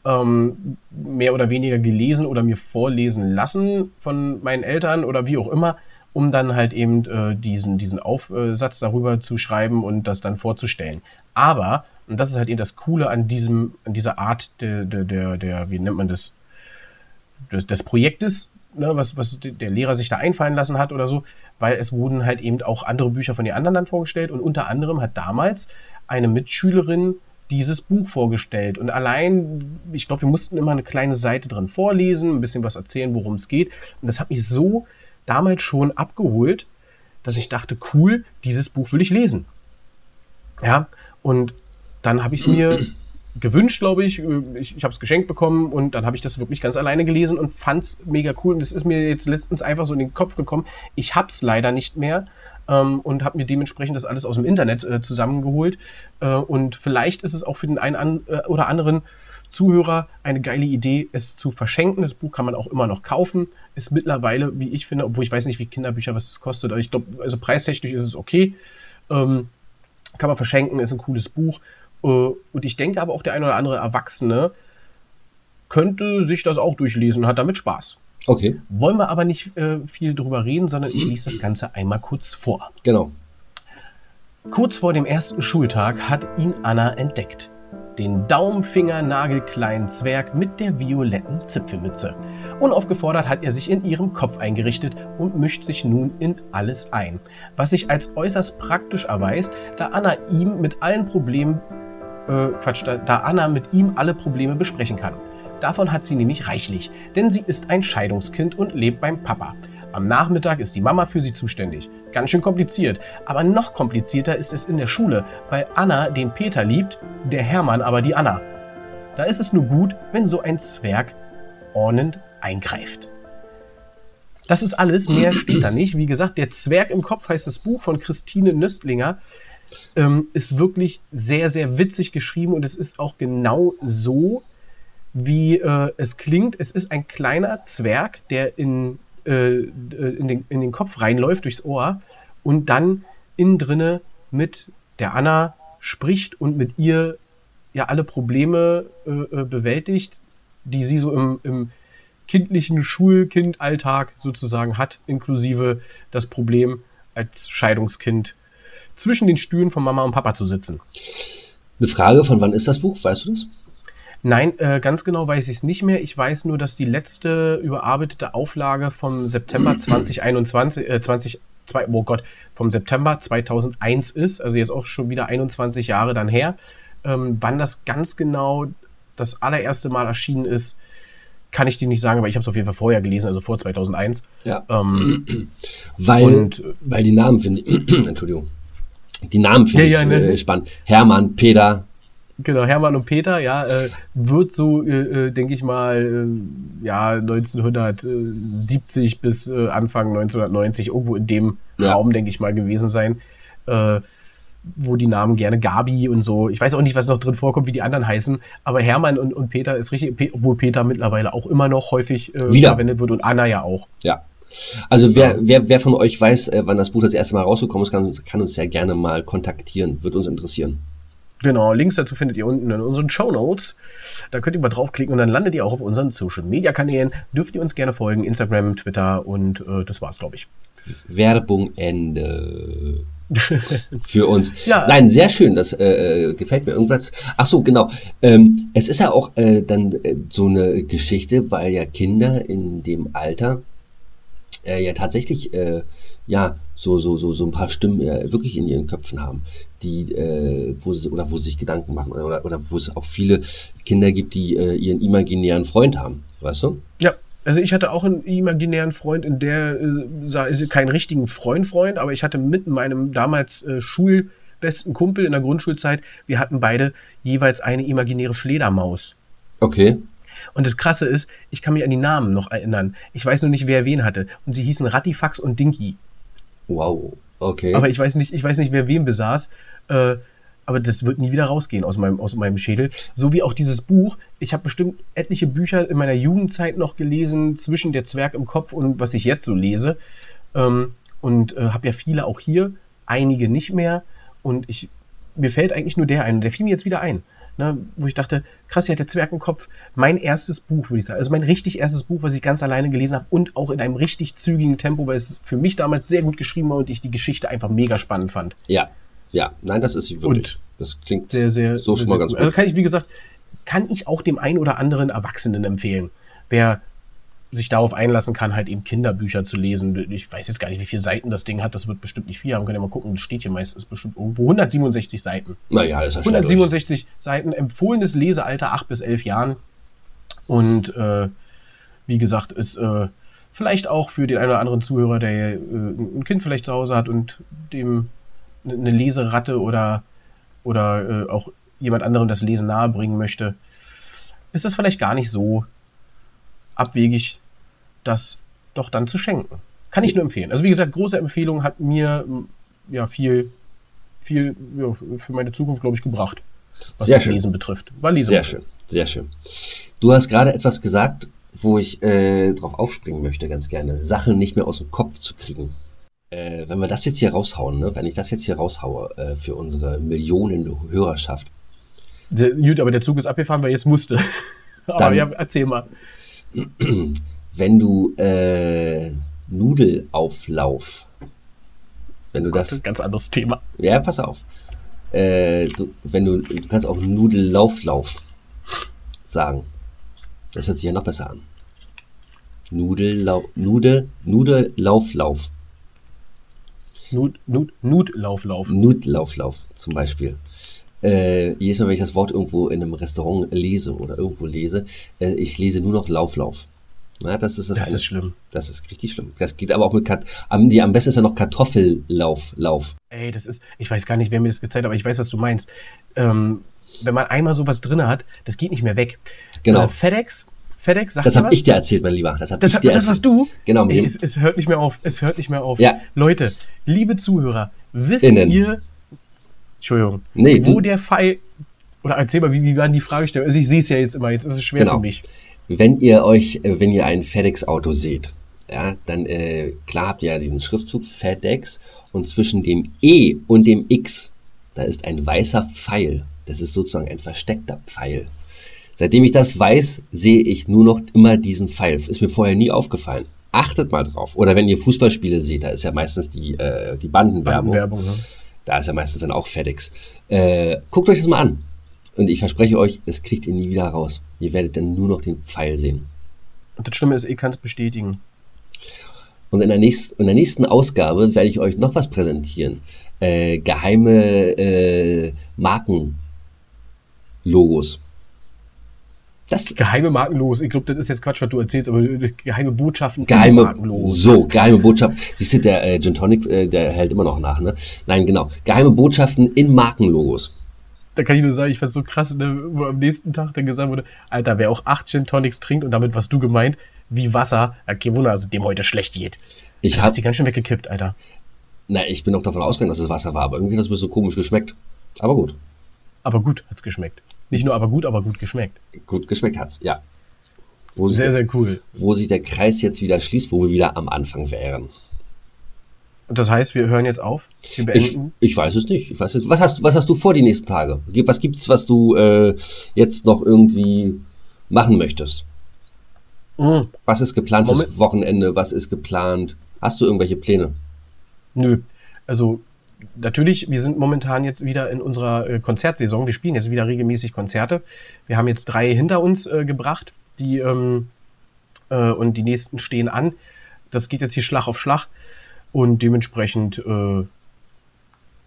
ähm, mehr oder weniger gelesen oder mir vorlesen lassen von meinen Eltern oder wie auch immer um dann halt eben äh, diesen, diesen Aufsatz darüber zu schreiben und das dann vorzustellen. Aber, und das ist halt eben das Coole an diesem, an dieser Art der, der, der, der wie nennt man das, des, des Projektes, ne, was, was der Lehrer sich da einfallen lassen hat oder so, weil es wurden halt eben auch andere Bücher von den anderen dann vorgestellt und unter anderem hat damals eine Mitschülerin dieses Buch vorgestellt. Und allein, ich glaube, wir mussten immer eine kleine Seite drin vorlesen, ein bisschen was erzählen, worum es geht. Und das hat mich so damals schon abgeholt, dass ich dachte, cool, dieses Buch will ich lesen. Ja, und dann habe ich es mir gewünscht, glaube ich. Ich, ich habe es geschenkt bekommen und dann habe ich das wirklich ganz alleine gelesen und fand es mega cool. Und es ist mir jetzt letztens einfach so in den Kopf gekommen. Ich habe es leider nicht mehr ähm, und habe mir dementsprechend das alles aus dem Internet äh, zusammengeholt. Äh, und vielleicht ist es auch für den einen an, äh, oder anderen Zuhörer eine geile Idee, es zu verschenken. Das Buch kann man auch immer noch kaufen. Ist mittlerweile, wie ich finde, obwohl ich weiß nicht, wie Kinderbücher, was das kostet, aber ich glaube, also preistechnisch ist es okay. Ähm, kann man verschenken, ist ein cooles Buch. Äh, und ich denke aber auch der ein oder andere Erwachsene könnte sich das auch durchlesen und hat damit Spaß. Okay. Wollen wir aber nicht äh, viel drüber reden, sondern ich lese das Ganze einmal kurz vor. Genau. Kurz vor dem ersten Schultag hat ihn Anna entdeckt den Daumenfinger-nagelkleinen Zwerg mit der violetten Zipfelmütze. Unaufgefordert hat er sich in ihrem Kopf eingerichtet und mischt sich nun in alles ein, was sich als äußerst praktisch erweist, da Anna ihm mit allen Problemen, äh, Quatsch, da, da Anna mit ihm alle Probleme besprechen kann. Davon hat sie nämlich reichlich, denn sie ist ein Scheidungskind und lebt beim Papa. Am Nachmittag ist die Mama für sie zuständig. Ganz schön kompliziert. Aber noch komplizierter ist es in der Schule, weil Anna den Peter liebt, der Hermann aber die Anna. Da ist es nur gut, wenn so ein Zwerg ordnend eingreift. Das ist alles, mehr steht da nicht. Wie gesagt, Der Zwerg im Kopf heißt das Buch von Christine Nöstlinger. Ähm, ist wirklich sehr, sehr witzig geschrieben und es ist auch genau so, wie äh, es klingt. Es ist ein kleiner Zwerg, der in äh, in, den, in den Kopf reinläuft durchs Ohr und dann innen drinne mit der Anna spricht und mit ihr ja alle Probleme äh, äh, bewältigt, die sie so im, im kindlichen Schulkindalltag sozusagen hat, inklusive das Problem als Scheidungskind zwischen den Stühlen von Mama und Papa zu sitzen. Eine Frage, von wann ist das Buch? Weißt du das? Nein, äh, ganz genau weiß ich es nicht mehr. Ich weiß nur, dass die letzte überarbeitete Auflage vom September 2021, äh, 20, zwei, oh Gott, vom September 2001 ist, also jetzt auch schon wieder 21 Jahre dann her. Ähm, wann das ganz genau das allererste Mal erschienen ist, kann ich dir nicht sagen, aber ich habe es auf jeden Fall vorher gelesen, also vor 2001. Ja. Ähm, weil, und, weil die Namen finde ich, Entschuldigung, die Namen finde ja, ich ja, ne? äh, spannend. Hermann, Peter, Genau, Hermann und Peter, ja, äh, wird so, äh, äh denke ich mal, äh, ja, 1970 bis äh, Anfang 1990 irgendwo in dem ja. Raum, denke ich mal, gewesen sein. äh, wo die Namen gerne Gabi und so. Ich weiß auch nicht, was noch drin vorkommt, wie die anderen heißen, aber Hermann und, und Peter ist richtig, obwohl Peter mittlerweile auch immer noch häufig äh, verwendet wird und Anna ja auch. Ja. Also wer, wer, wer von euch weiß, wann das Buch das erste Mal rausgekommen ist, kann, kann uns ja gerne mal kontaktieren. Wird uns interessieren. Genau, Links dazu findet ihr unten in unseren Show Notes. Da könnt ihr mal draufklicken und dann landet ihr auch auf unseren Social Media Kanälen. Dürft ihr uns gerne folgen, Instagram, Twitter und äh, das war's, glaube ich. Werbung Ende. für uns. Ja. Nein, sehr schön, das äh, gefällt mir irgendwas. Ach so, genau. Ähm, es ist ja auch äh, dann äh, so eine Geschichte, weil ja Kinder in dem Alter äh, ja tatsächlich äh, ja so so so so ein paar Stimmen äh, wirklich in ihren Köpfen haben, die äh, wo sie oder wo sie sich Gedanken machen oder oder wo es auch viele Kinder gibt, die äh, ihren imaginären Freund haben, weißt du? Ja. Also ich hatte auch einen imaginären Freund, in der äh, keinen richtigen Freund Freund, aber ich hatte mit meinem damals äh, Schulbesten Kumpel in der Grundschulzeit, wir hatten beide jeweils eine imaginäre Fledermaus. Okay. Und das Krasse ist, ich kann mich an die Namen noch erinnern. Ich weiß nur nicht, wer wen hatte. Und sie hießen Rattifax und Dinky. Wow, okay. Aber ich weiß nicht, ich weiß nicht, wer wen besaß. Äh, aber das wird nie wieder rausgehen aus meinem, aus meinem Schädel. So wie auch dieses Buch. Ich habe bestimmt etliche Bücher in meiner Jugendzeit noch gelesen, zwischen Der Zwerg im Kopf und was ich jetzt so lese. Ähm, und äh, habe ja viele auch hier, einige nicht mehr. Und ich, mir fällt eigentlich nur der ein. Der fiel mir jetzt wieder ein ne, wo ich dachte, krass, hat der Zwergenkopf mein erstes Buch, würde ich sagen. Also mein richtig erstes Buch, was ich ganz alleine gelesen habe und auch in einem richtig zügigen Tempo, weil es für mich damals sehr gut geschrieben war und ich die Geschichte einfach mega spannend fand. Ja, ja, nein, das ist sie wirklich. Und das klingt sehr, sehr, so sehr, schon mal ganz gut. Also kann ich, wie gesagt, kann ich auch dem einen oder anderen Erwachsenen empfehlen. Wer sich darauf einlassen kann, halt eben Kinderbücher zu lesen. Ich weiß jetzt gar nicht, wie viele Seiten das Ding hat. Das wird bestimmt nicht viel haben. Können ja mal gucken. Das steht hier meistens bestimmt irgendwo. 167 Seiten. Naja, ist ja 167 durch. Seiten. Empfohlenes Lesealter 8 bis 11 Jahren. Und äh, wie gesagt, ist äh, vielleicht auch für den einen oder anderen Zuhörer, der äh, ein Kind vielleicht zu Hause hat und dem eine Leseratte oder, oder äh, auch jemand anderem das Lesen nahebringen möchte, ist das vielleicht gar nicht so abwegig, das doch dann zu schenken. Kann ich nur empfehlen. Also wie gesagt, große Empfehlung hat mir ja viel, viel ja, für meine Zukunft, glaube ich, gebracht, was sehr das schön. Lesen betrifft. War Lesen sehr schön, sehr schön. Du hast gerade etwas gesagt, wo ich äh, drauf aufspringen möchte, ganz gerne. Sachen nicht mehr aus dem Kopf zu kriegen. Äh, wenn wir das jetzt hier raushauen, ne? wenn ich das jetzt hier raushaue äh, für unsere Millionen Hörerschaft. Der, gut, aber der Zug ist abgefahren, weil jetzt musste. aber Dann- ja, erzähl mal. Wenn du äh, Nudelauflauf, wenn du Das ist das, ein ganz anderes Thema. ja, pass auf, äh, du, wenn du, du kannst auch Nudellauflauf sagen. Das hört sich ja noch besser an. Nudellau, Nude, Nudellauflauf. Nut, Nut, Nutlauflauf. Nudelauflauf zum Beispiel. Äh, jedes Mal, wenn ich das Wort irgendwo in einem Restaurant lese oder irgendwo lese, äh, ich lese nur noch Lauflauf. Ja, das ist das, Das eine- ist schlimm. Das ist richtig schlimm. Das geht aber auch mit Kat am, die, am besten ist ja noch Kartoffellauf. Lauf. Ey, das ist, ich weiß gar nicht, wer mir das gezeigt hat, aber ich weiß, was du meinst. Ähm, wenn man einmal sowas drin hat, das geht nicht mehr weg. Genau. Äh, FedEx, FedEx, sagt Das habe ich dir erzählt, mein Lieber. Das habe Das, ich dir das warst du? Genau. Ey, es, es hört nicht mehr auf. Es hört nicht mehr auf. Ja. Leute, liebe Zuhörer, wisst Innen. ihr, Entschuldigung, Nee, wo du- der Pfeil, oder erzähl mal, wie, wie waren die Fragestellungen? Also ich sehe es ja jetzt immer, jetzt ist es schwer Genau. für mich. Wenn ihr euch, äh, wenn ihr ein FedEx-Auto seht, ja, dann äh, klar habt ihr ja diesen Schriftzug FedEx und zwischen dem E und dem X, da ist ein weißer Pfeil. Das ist sozusagen ein versteckter Pfeil. Seitdem ich das weiß, sehe ich nur noch immer diesen Pfeil. Ist mir vorher nie aufgefallen. Achtet mal drauf. Oder wenn ihr Fußballspiele seht, da ist ja meistens die, äh, die Bandenwerbung. Werbung, ne? Da ist ja meistens dann auch FedEx. Äh, guckt euch das mal an. Und ich verspreche euch, es kriegt ihr nie wieder raus. Ihr werdet dann nur noch den Pfeil sehen. Und das Schlimme ist, ich kann es bestätigen. Und in der, nächsten, in der nächsten Ausgabe werde ich euch noch was präsentieren. Äh, geheime äh, Markenlogos. Das Geheime Markenlogos, ich glaube, das ist jetzt Quatsch, was du erzählst, aber geheime Botschaften, in geheime, Markenlogos. so, geheime Botschaft. Siehst du, der äh, Gin Tonic, äh, der hält immer noch nach, ne? Nein, genau. Geheime Botschaften in Markenlogos. Da kann ich nur sagen, ich fand es so krass, ne, wo am nächsten Tag dann gesagt wurde, Alter, wer auch acht Gin Tonics trinkt und damit was du gemeint, wie Wasser, kein Wunder, es dem heute schlecht geht. Ich Da habe ist die ganz schön weggekippt, Alter. Na, ich bin auch davon ausgegangen, dass es Wasser war, aber irgendwie hat das ein bisschen komisch geschmeckt. Aber gut. Aber gut hat's geschmeckt. Nicht nur aber gut, aber gut geschmeckt. Gut geschmeckt hat's, ja. Wo sich, Sehr, der, sehr cool. wo sich der Kreis jetzt wieder schließt, wo wir wieder am Anfang wären. Und das heißt, wir hören jetzt auf. Wir Ich, beenden. ich weiß es nicht. Ich weiß es, was, hast, was hast du vor die nächsten Tage? Was gibt's, was du äh, jetzt noch irgendwie machen möchtest? Mhm. Was ist geplant fürs Moment. Wochenende? Was ist geplant? Hast du irgendwelche Pläne? Nö. Also natürlich, wir sind momentan jetzt wieder in unserer äh, Konzertsaison. Wir spielen jetzt wieder regelmäßig Konzerte. Wir haben jetzt drei hinter uns äh, gebracht, die ähm, äh, und die nächsten stehen an. Das geht jetzt hier Schlag auf Schlag und dementsprechend äh,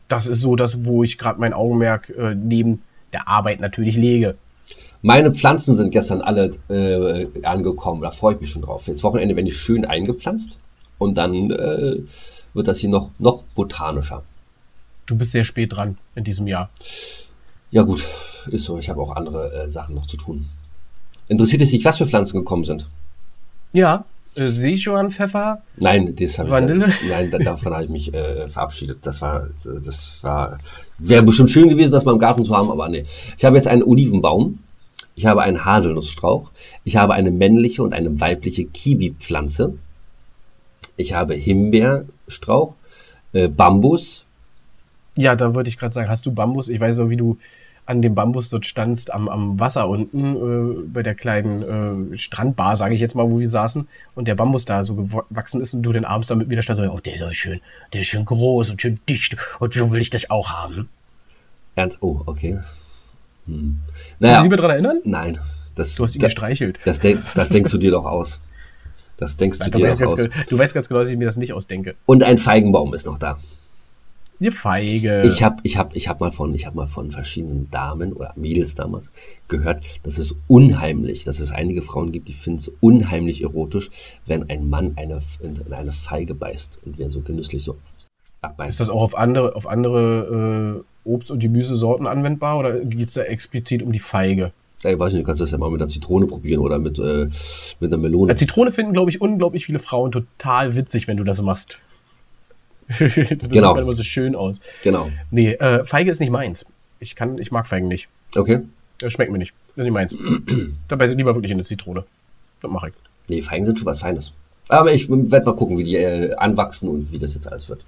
das ist so das, wo ich gerade mein Augenmerk äh, neben der Arbeit natürlich lege. Meine Pflanzen sind gestern alle äh, angekommen. Da freue ich mich schon drauf. Jetzt Wochenende werden die schön eingepflanzt und dann wird das hier noch, noch botanischer. Du bist sehr spät dran in diesem Jahr. Ja gut, ist so. Ich habe auch andere äh, Sachen noch zu tun. Interessiert es dich, was für Pflanzen gekommen sind? Ja, äh, Sichuan-Pfeffer. Nein, das habe ich Vanille? nein, da, davon habe ich mich äh, verabschiedet. Das war, das war, wäre bestimmt schön gewesen, das mal im Garten zu haben, aber nee. Ich habe jetzt einen Olivenbaum, ich habe einen Haselnussstrauch, ich habe eine männliche und eine weibliche Kiwi-Pflanze, ich habe Himbeerstrauch, äh, Bambus, Ja, da wollte ich gerade sagen, hast du Bambus? Ich weiß auch, wie du an dem Bambus dort standst, am, am Wasser unten, äh, bei der kleinen äh, Strandbar, sage ich jetzt mal, wo wir saßen, und der Bambus da so gewachsen ist und du den abends damit wieder standst, so, oh, der ist aber schön, der ist schön groß und schön dicht und so will ich das auch haben. ganz, oh, okay. Hm. Kannst du Naja, lieber daran erinnern? nein, das, Du hast ihn da- gestreichelt. das, denk, das denkst du dir doch aus. Das denkst du dir doch aus. genau- du weißt ganz genau, dass ich mir das nicht ausdenke. Und ein Feigenbaum ist noch da. Ihr Feige. Ich habe ich hab, ich hab mal, von ich hab mal von verschiedenen Damen oder Mädels damals gehört, dass es unheimlich, dass es einige Frauen gibt, die finden es unheimlich erotisch, wenn ein Mann eine, in eine Feige beißt und wir so genüsslich so abbeißt. ist das auch auf andere, auf andere äh, Obst- und Gemüsesorten anwendbar oder geht es da explizit um die Feige? Ja, ich weiß nicht, du kannst das ja mal mit einer Zitrone probieren oder mit, äh, mit einer Melone. Ja, Zitrone finden, glaube ich, unglaublich viele Frauen total witzig, wenn du das machst. das Genau. sieht immer so schön aus. Genau. Nee, äh, Feige ist nicht meins. Ich, kann, ich mag Feigen nicht. Okay. Das schmeckt mir nicht. Das ist nicht meins. Dabei sind lieber wirklich in eine Zitrone. Das mache ich. Nee, Feigen sind schon was Feines. Aber ich werde mal gucken, wie die äh, anwachsen und wie das jetzt alles wird.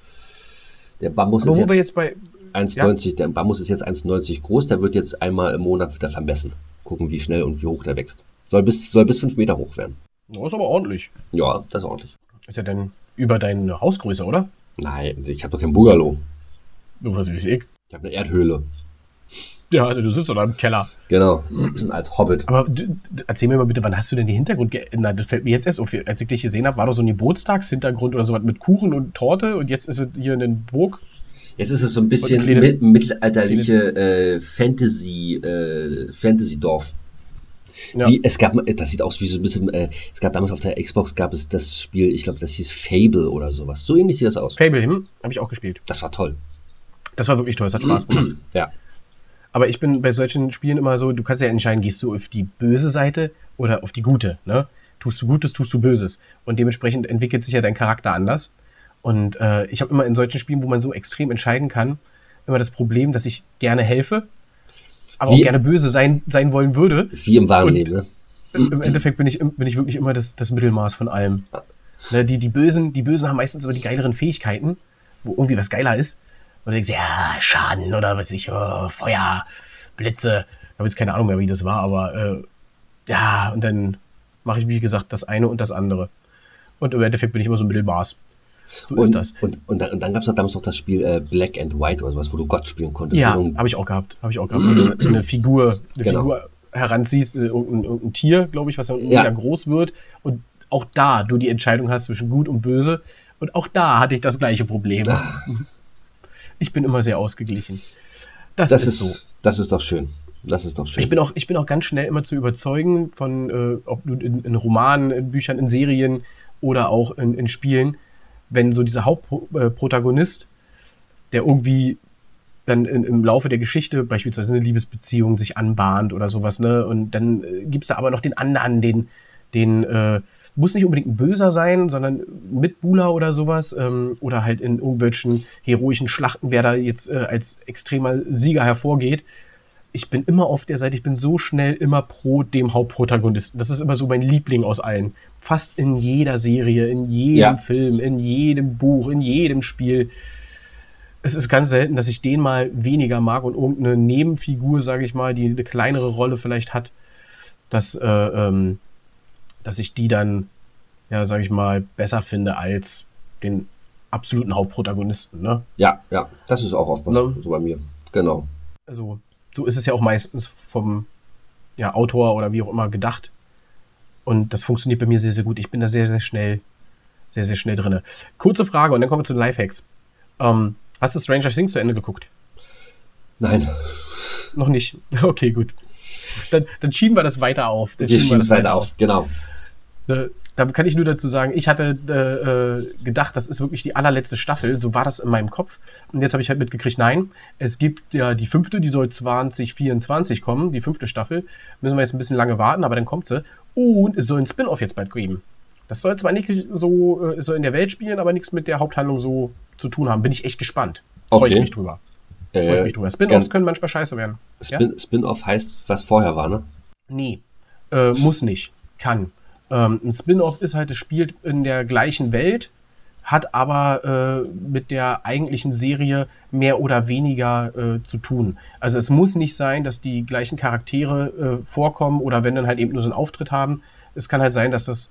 Der Bambus Aber ist jetzt jetzt bei. 1,90, der Bambus ist jetzt 1,90 groß, der wird jetzt einmal im Monat wieder vermessen. Gucken, wie schnell und wie hoch der wächst. Soll bis, soll bis 5 Meter hoch werden. Das ist aber ordentlich. Ja, das ist ordentlich. Ist ja dann über deine Hausgröße, oder? Nein, ich habe doch kein Bungalow. Du weißt, wie es ich. Ich habe eine Erdhöhle. Ja, du sitzt doch im Keller. Genau, als Hobbit. Aber du, erzähl mir mal bitte, wann hast du denn den Hintergrund geändert? Das fällt mir jetzt erst auf. Als ich dich gesehen habe, war doch so ein Geburtstagshintergrund oder sowas mit Kuchen und Torte und jetzt ist es hier eine Burg. Jetzt ist es so ein bisschen mittelalterliche äh, Fantasy, äh, Fantasy-Dorf. Ja. Wie, es gab, das sieht aus wie so ein bisschen, äh, es gab damals auf der Xbox gab es das Spiel, ich glaube, das hieß Fable oder sowas. So ähnlich sieht das aus. Fable, hm, habe ich auch gespielt. Das war toll. Das war wirklich toll, es hat Spaß gemacht. Ja. Aber ich bin bei solchen Spielen immer so, du kannst ja entscheiden, gehst du auf die böse Seite oder auf die gute. Ne? Tust du Gutes, tust du Böses. Und dementsprechend entwickelt sich ja dein Charakter anders. Und äh, ich habe immer in solchen Spielen, wo man so extrem entscheiden kann, immer das Problem, dass ich gerne helfe, aber Wie- auch gerne böse sein, sein wollen würde. Wie im wahren Leben, ne? Im Endeffekt bin ich, bin ich wirklich immer das, das Mittelmaß von allem. Ne, die, die, Bösen, die Bösen haben meistens aber die geileren Fähigkeiten, wo irgendwie was geiler ist. Und dann denkst du, ja, Schaden oder was ich, oh, Feuer, Blitze. Ich habe jetzt keine Ahnung mehr, wie das war, aber äh, ja, und dann mache ich, wie gesagt, das eine und das andere. Und im Endeffekt bin ich immer so ein Mittelmaß. So ist Und, das. und, und dann, dann gab es damals noch das Spiel äh, Black and White oder sowas, wo du Gott spielen konntest. Ja, du- habe ich auch gehabt. Habe ich auch gehabt. Du eine, eine Figur, eine Genau. Figur heranziehst, äh, irgendein, irgendein Tier, glaube ich, was dann Ja. groß wird. Und auch da du die Entscheidung hast zwischen gut und böse. Und auch da hatte ich das gleiche Problem. Ich bin immer sehr ausgeglichen. Das, das ist, ist, so. das ist doch schön. Das ist doch schön. Ich bin, auch, ich bin auch ganz schnell immer zu überzeugen von, äh, ob nun in, in Romanen, in Büchern, in Serien oder auch in, in Spielen, wenn so dieser Hauptprotagonist, der irgendwie dann in, im Laufe der Geschichte beispielsweise eine Liebesbeziehung sich anbahnt oder sowas, ne? Und dann äh, gibt es da aber noch den anderen, den, den, äh, muss nicht unbedingt ein Böser sein, sondern Mitbuhler oder sowas. Ähm, oder halt in irgendwelchen heroischen Schlachten, wer da jetzt äh, als extremer Sieger hervorgeht. Ich bin immer auf der Seite, ich bin so schnell immer pro dem Hauptprotagonisten. Das ist immer so mein Liebling aus allen. Fast in jeder Serie, in jedem Ja. Film, in jedem Buch, in jedem Spiel es ist ganz selten, dass ich den mal weniger mag und irgendeine Nebenfigur, sage ich mal, die eine kleinere Rolle vielleicht hat, dass, äh, ähm, dass ich die dann, ja, sage ich mal, besser finde als den absoluten Hauptprotagonisten. Ne? Ja, ja, das ist auch oftmals Ne? so bei mir. Genau. Also so ist es ja auch meistens vom ja, Autor oder wie auch immer gedacht. Und das funktioniert bei mir sehr, sehr gut. Ich bin da sehr, sehr schnell, sehr, sehr schnell drinne. Kurze Frage und dann kommen wir zu den Lifehacks. Ähm, hast du Stranger Things zu Ende geguckt? Nein, Noch nicht. Okay, gut. Dann, dann schieben wir das weiter auf. Dann wir schieben schieben es weiter auf. Genau. Äh, Da kann ich nur dazu sagen, ich hatte äh, äh, gedacht, das ist wirklich die allerletzte Staffel. So war das in meinem Kopf. Und jetzt habe ich halt mitgekriegt, nein, es gibt ja die fünfte, die soll 2024 kommen, die fünfte Staffel. Müssen wir jetzt ein bisschen lange warten, aber dann kommt sie. Und es soll ein Spin-off jetzt bald geben. Das soll zwar nicht so, äh, soll in der Welt spielen, aber nichts mit der Haupthandlung so zu tun haben. Bin ich echt gespannt. Freue ich Okay. mich drüber. Freue ich Äh, mich drüber. Spin-offs können manchmal scheiße werden. Ja? Spin- Spin-off heißt, was vorher war, ne? Nee, äh, muss nicht, kann. Ähm, ein Spin-off ist halt, es spielt in der gleichen Welt, hat aber äh, mit der eigentlichen Serie mehr oder weniger äh, zu tun. Also es muss nicht sein, dass die gleichen Charaktere äh, vorkommen oder wenn dann halt eben nur so einen Auftritt haben. Es kann halt sein, dass das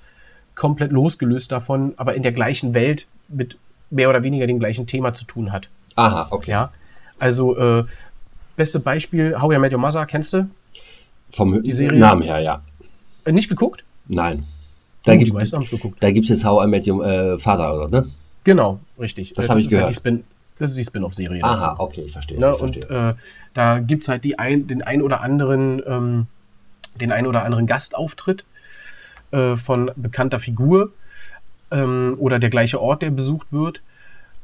komplett losgelöst davon, aber in der gleichen Welt mit mehr oder weniger dem gleichen Thema zu tun hat. Aha, okay. Ja, also äh, beste Beispiel, How I Met Your Mother, kennst du? Vom Die Serie- Namen her, ja. Äh, nicht geguckt? Nein. Da Oh, gibt gibt's jetzt How I Met Your äh, Father, oder, ne? Genau, richtig. Das Äh, hab ich ist halt gehört. die Spin, das ist die Spin-off-Serie. Aha, dazu. okay, ich verstehe. Ne, ich und verstehe. äh, da gibt es halt die ein, den ein oder anderen, ähm, den ein oder anderen Gastauftritt äh, von bekannter Figur ähm, oder der gleiche Ort, der besucht wird.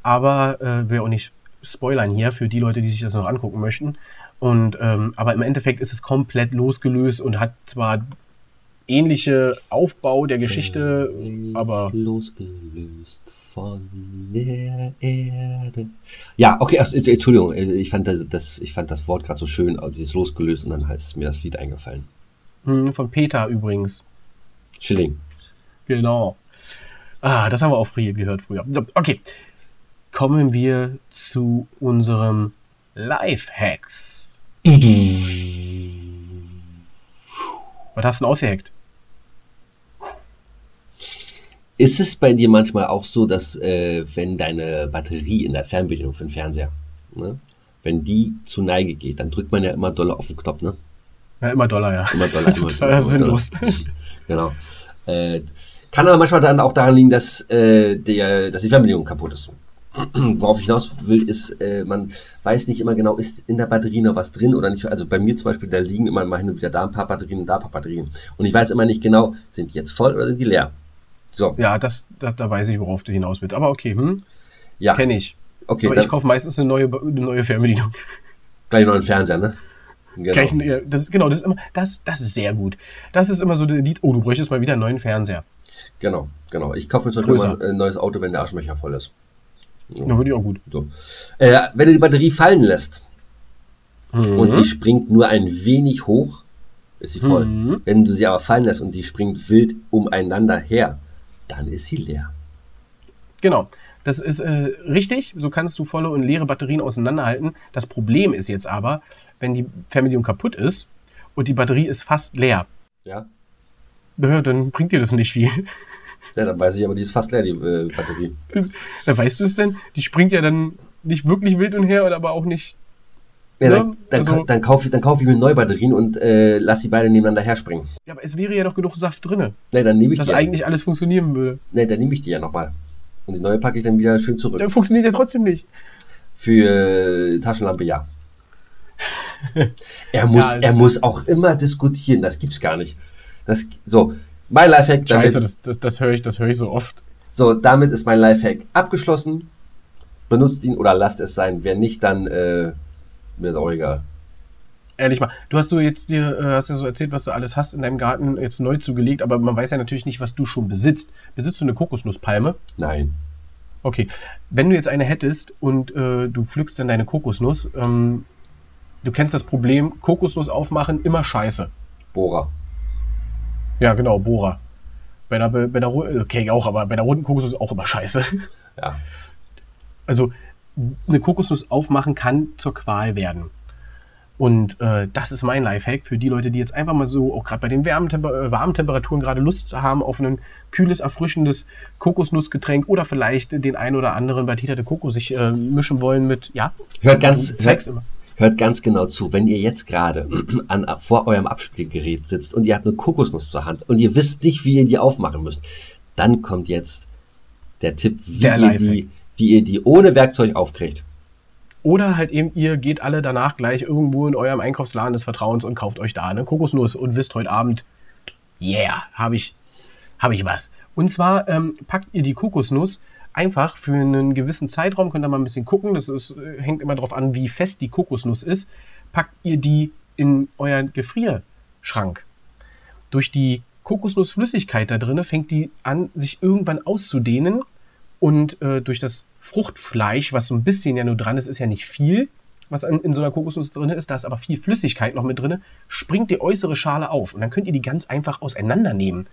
Aber äh, will auch nicht spoilern hier für die Leute, die sich das noch angucken möchten. Und ähm, aber im Endeffekt ist es komplett losgelöst und hat zwar ähnliche Aufbau der Geschichte, aber losgelöst von der Erde. Ja, okay, ach, Entschuldigung, äh, ich fand das, das, ich fand das Wort gerade so schön, also dieses losgelöst und dann ist mir das Lied eingefallen. hm, von Peter übrigens. Schilling. Genau. Ah, das haben wir auch früher gehört früher. Okay. Kommen wir zu unserem Life-Hacks. Was hast du denn ausgehackt? Ist es bei dir manchmal auch so, dass äh, wenn deine Batterie in der Fernbedienung für den Fernseher, ne, wenn die zu Neige geht, dann drückt man ja immer doller auf den Knopf, ne? Ja, immer Dollar, ja. Immer Dollar, immer Dollar, sinnlos. Genau. Äh, kann aber manchmal dann auch daran liegen, dass, äh, der, dass die Fernbedienung kaputt ist. Worauf ich hinaus will, ist, äh, man weiß nicht immer genau, ist in der Batterie noch was drin oder nicht. Also bei mir zum Beispiel, da liegen immer mal hin und wieder da ein paar Batterien und da ein paar Batterien. Und ich weiß immer nicht genau, sind die jetzt voll oder sind die leer? So, Ja, das, das, da weiß ich, worauf du hinaus willst. Aber okay, hm, ja. kenne ich. Okay, Aber ich kaufe meistens eine neue, eine neue Fernbedienung. gleich einen Fernseher, ne? Genau. Gleich, ja, das, ist- genau, das ist, immer, das, das ist sehr gut. Das ist immer so der Lied, oh, du bräuchtest mal wieder einen neuen Fernseher. genau, genau. Ich kaufe mir zum Beispiel ein neues Auto, wenn der Arschlöcher voll ist. Da würde ich auch gut. So. Äh, wenn du die Batterie fallen lässt, Mhm. und die springt nur ein wenig hoch, ist sie voll. Mhm. Wenn du sie aber fallen lässt und die springt wild umeinander her, dann ist sie leer. Genau. Das ist äh, richtig. So kannst du volle und leere Batterien auseinanderhalten. Das Problem ist jetzt aber, wenn die Fernbedienung kaputt ist und die Batterie ist fast leer, Ja? na, dann bringt dir das nicht viel. Ja, dann weiß ich aber, die ist fast leer, die äh, Batterie. dann weißt du es denn? Die springt ja dann nicht wirklich wild umher, oder aber auch nicht. Ja, Ja, dann, dann, also- dann kaufe ich, dann kauf ich mir neue Batterien und äh, lass sie beide nebeneinander herspringen. Ja, aber es wäre ja noch genug Saft drin, Ne, dann nehme ich dass die. eigentlich alles funktionieren würde. Ne, dann nehme ich die ja nochmal. Und die neue packe ich dann wieder schön zurück. Dann funktioniert ja trotzdem nicht. Für äh, Taschenlampe ja. er muss, also- er muss auch immer diskutieren. Das gibt's gar nicht. Das, so, mein Lifehack, damit, Scheiße, das, das, das höre ich, das höre ich so oft. so, damit ist mein Lifehack abgeschlossen. Benutzt ihn oder lasst es sein. Wer nicht, dann, äh, mir ist auch egal. ehrlich mal, du hast so jetzt dir, äh, hast ja so erzählt, was du alles hast in deinem Garten jetzt neu zugelegt, aber man weiß ja natürlich nicht, was du schon besitzt. Besitzt du eine Kokosnusspalme? Nein. Okay. Wenn du jetzt eine hättest und äh, du pflückst dann deine Kokosnuss, ähm, du kennst das Problem, Kokosnuss aufmachen, immer scheiße. Bohrer. Ja, genau, Bohrer. Bei der, bei der, okay, auch, aber bei der roten Kokosnuss auch immer scheiße. Ja. Also, eine Kokosnuss aufmachen kann zur Qual werden. Und äh, das ist mein Lifehack für die Leute, die jetzt einfach mal so, auch gerade bei den warmen, Temper äh, warmen Temperaturen gerade Lust haben auf ein kühles, erfrischendes Kokosnussgetränk oder vielleicht den ein oder anderen Batita de Coco sich äh, mischen wollen mit, ja. Hört ganz, hört, hört ganz genau zu. Wenn ihr jetzt gerade an, vor eurem Abspielgerät sitzt und ihr habt eine Kokosnuss zur Hand und ihr wisst nicht, wie ihr die aufmachen müsst, dann kommt jetzt der Tipp, wie, Der ihr, Lifehack. die, wie ihr die ohne Werkzeug aufkriegt. Oder halt eben, ihr geht alle danach gleich irgendwo in eurem Einkaufsladen des Vertrauens und kauft euch da eine Kokosnuss und wisst heute Abend, yeah, habe ich, hab ich was. Und zwar ähm, packt ihr die Kokosnuss einfach für einen gewissen Zeitraum, könnt ihr mal ein bisschen gucken, das ist, äh, hängt immer darauf an, wie fest die Kokosnuss ist, packt ihr die in euren Gefrierschrank. Durch die Kokosnussflüssigkeit da drin fängt die an, sich irgendwann auszudehnen und äh, durch das Fruchtfleisch, was so ein bisschen ja nur dran ist, ist ja nicht viel, was in, in so einer Kokosnuss drin ist, da ist aber viel Flüssigkeit noch mit drin, springt die äußere Schale auf und dann könnt ihr die ganz einfach auseinandernehmen.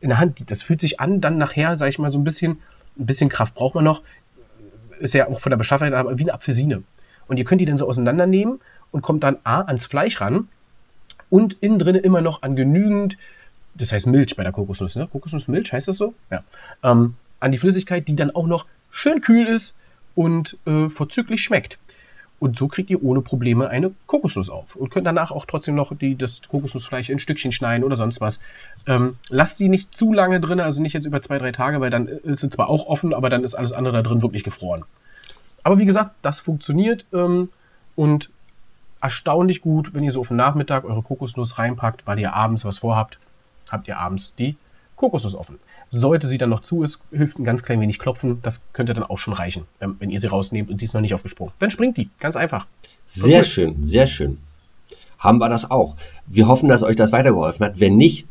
In der Hand, das fühlt sich an, dann nachher, sag ich mal, so ein bisschen, ein bisschen Kraft braucht man noch, ist ja auch von der Beschaffenheit, aber wie eine Apfelsine. Und ihr könnt die dann so auseinandernehmen und kommt dann A ans Fleisch ran und innen drin immer noch an genügend, das heißt Milch bei der Kokosnuss, ne? Kokosnussmilch heißt das so? Ja. Ähm, an die Flüssigkeit, die dann auch noch schön kühl ist und äh, vorzüglich schmeckt. Und so kriegt ihr ohne Probleme eine Kokosnuss auf. Und könnt danach auch trotzdem noch die, das Kokosnussfleisch in Stückchen schneiden oder sonst was. Ähm, lasst sie nicht zu lange drin, also nicht jetzt über zwei, drei Tage, weil dann ist sie zwar auch offen, aber dann ist alles andere da drin wirklich gefroren. Aber wie gesagt, das funktioniert ähm, und erstaunlich gut, wenn ihr so auf den Nachmittag eure Kokosnuss reinpackt, weil ihr abends was vorhabt, habt ihr abends die Kokosnuss offen. Sollte sie dann noch zu ist, hilft ein ganz klein wenig klopfen. Das könnte dann auch schon reichen, wenn, wenn ihr sie rausnehmt und sie ist noch nicht aufgesprungen. Dann springt die. Ganz einfach. Sehr schön, sehr schön. Haben wir das auch. Wir hoffen, dass euch das weitergeholfen hat. Wenn nicht,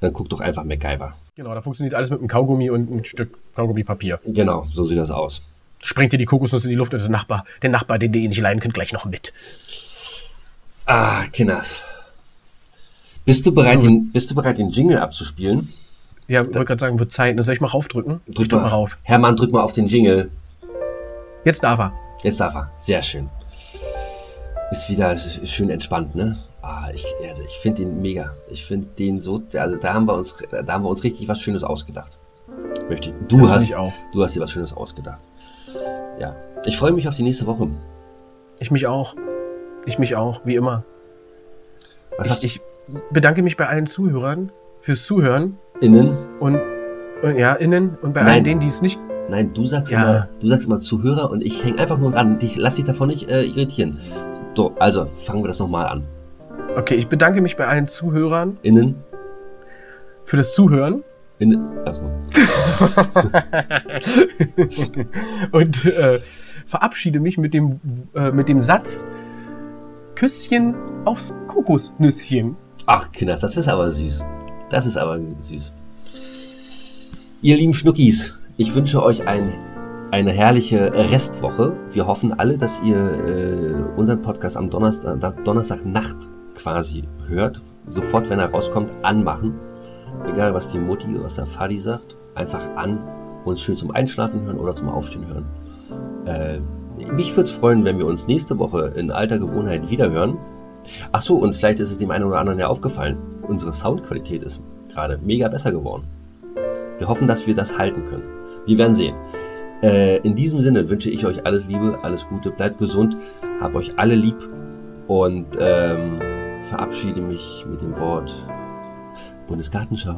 dann guckt doch einfach MacGyver. Genau, da funktioniert alles mit einem Kaugummi und ein Stück Kaugummipapier. Genau, so sieht das aus. Sprengt ihr die Kokosnuss in die Luft und der Nachbar, der Nachbar, den ihr nicht leiden könnt, gleich noch mit. Ah, Kinders. Bist du bereit, den, bist du bereit, den Jingle abzuspielen? Ja, ich wollte gerade sagen, wird Zeit. Soll ich mal raufdrücken? Drück doch mal rauf. Hermann, drück mal auf den Jingle. Jetzt darf er. Jetzt darf er. Sehr schön. Ist wieder sch- schön entspannt, ne? Ah, ich, also ich finde den mega. Ich finde den so, also da haben wir uns, da haben wir uns richtig was Schönes ausgedacht. Möchte ich. Du Das hast, ich auch. du hast dir was Schönes ausgedacht. Ja. Ich freue mich auf die nächste Woche. Ich mich auch. Ich mich auch, wie immer. Was hast Ich, ich bedanke mich bei allen Zuhörern fürs Zuhören innen? und, und ja, innen und bei Nein. allen denen, die es nicht. Nein, du sagst Ja. immer, du sagst immer Zuhörer und ich hänge einfach nur dran. Dich, lass dich davon nicht äh, irritieren. So, also fangen wir das nochmal an. Okay, ich bedanke mich bei allen Zuhörern Innen, für das Zuhören innen, also, und äh, verabschiede mich mit dem, äh, mit dem Satz Küsschen aufs Kokosnüsschen. ach Kinders, das ist aber süß. Das ist aber süß. Ihr lieben Schnuckis, ich wünsche euch ein, eine herrliche Restwoche. Wir hoffen alle, dass ihr äh, unseren Podcast am Donnerstag, da- Donnerstagnacht quasi hört. Sofort, wenn er rauskommt, anmachen. Egal, was die Mutti, was der Fadi sagt. Einfach an, uns schön zum Einschlafen hören oder zum Aufstehen hören. Äh, mich würde es freuen, wenn wir uns nächste Woche in alter Gewohnheit wiederhören. Ach so, und vielleicht ist es dem einen oder anderen ja aufgefallen. Unsere Soundqualität ist gerade mega besser geworden. Wir hoffen, dass wir das halten können. Wir werden sehen. Äh, in diesem Sinne wünsche ich euch alles Liebe, alles Gute, bleibt gesund, hab euch alle lieb und ähm, verabschiede mich mit dem Wort Bundesgartenschau.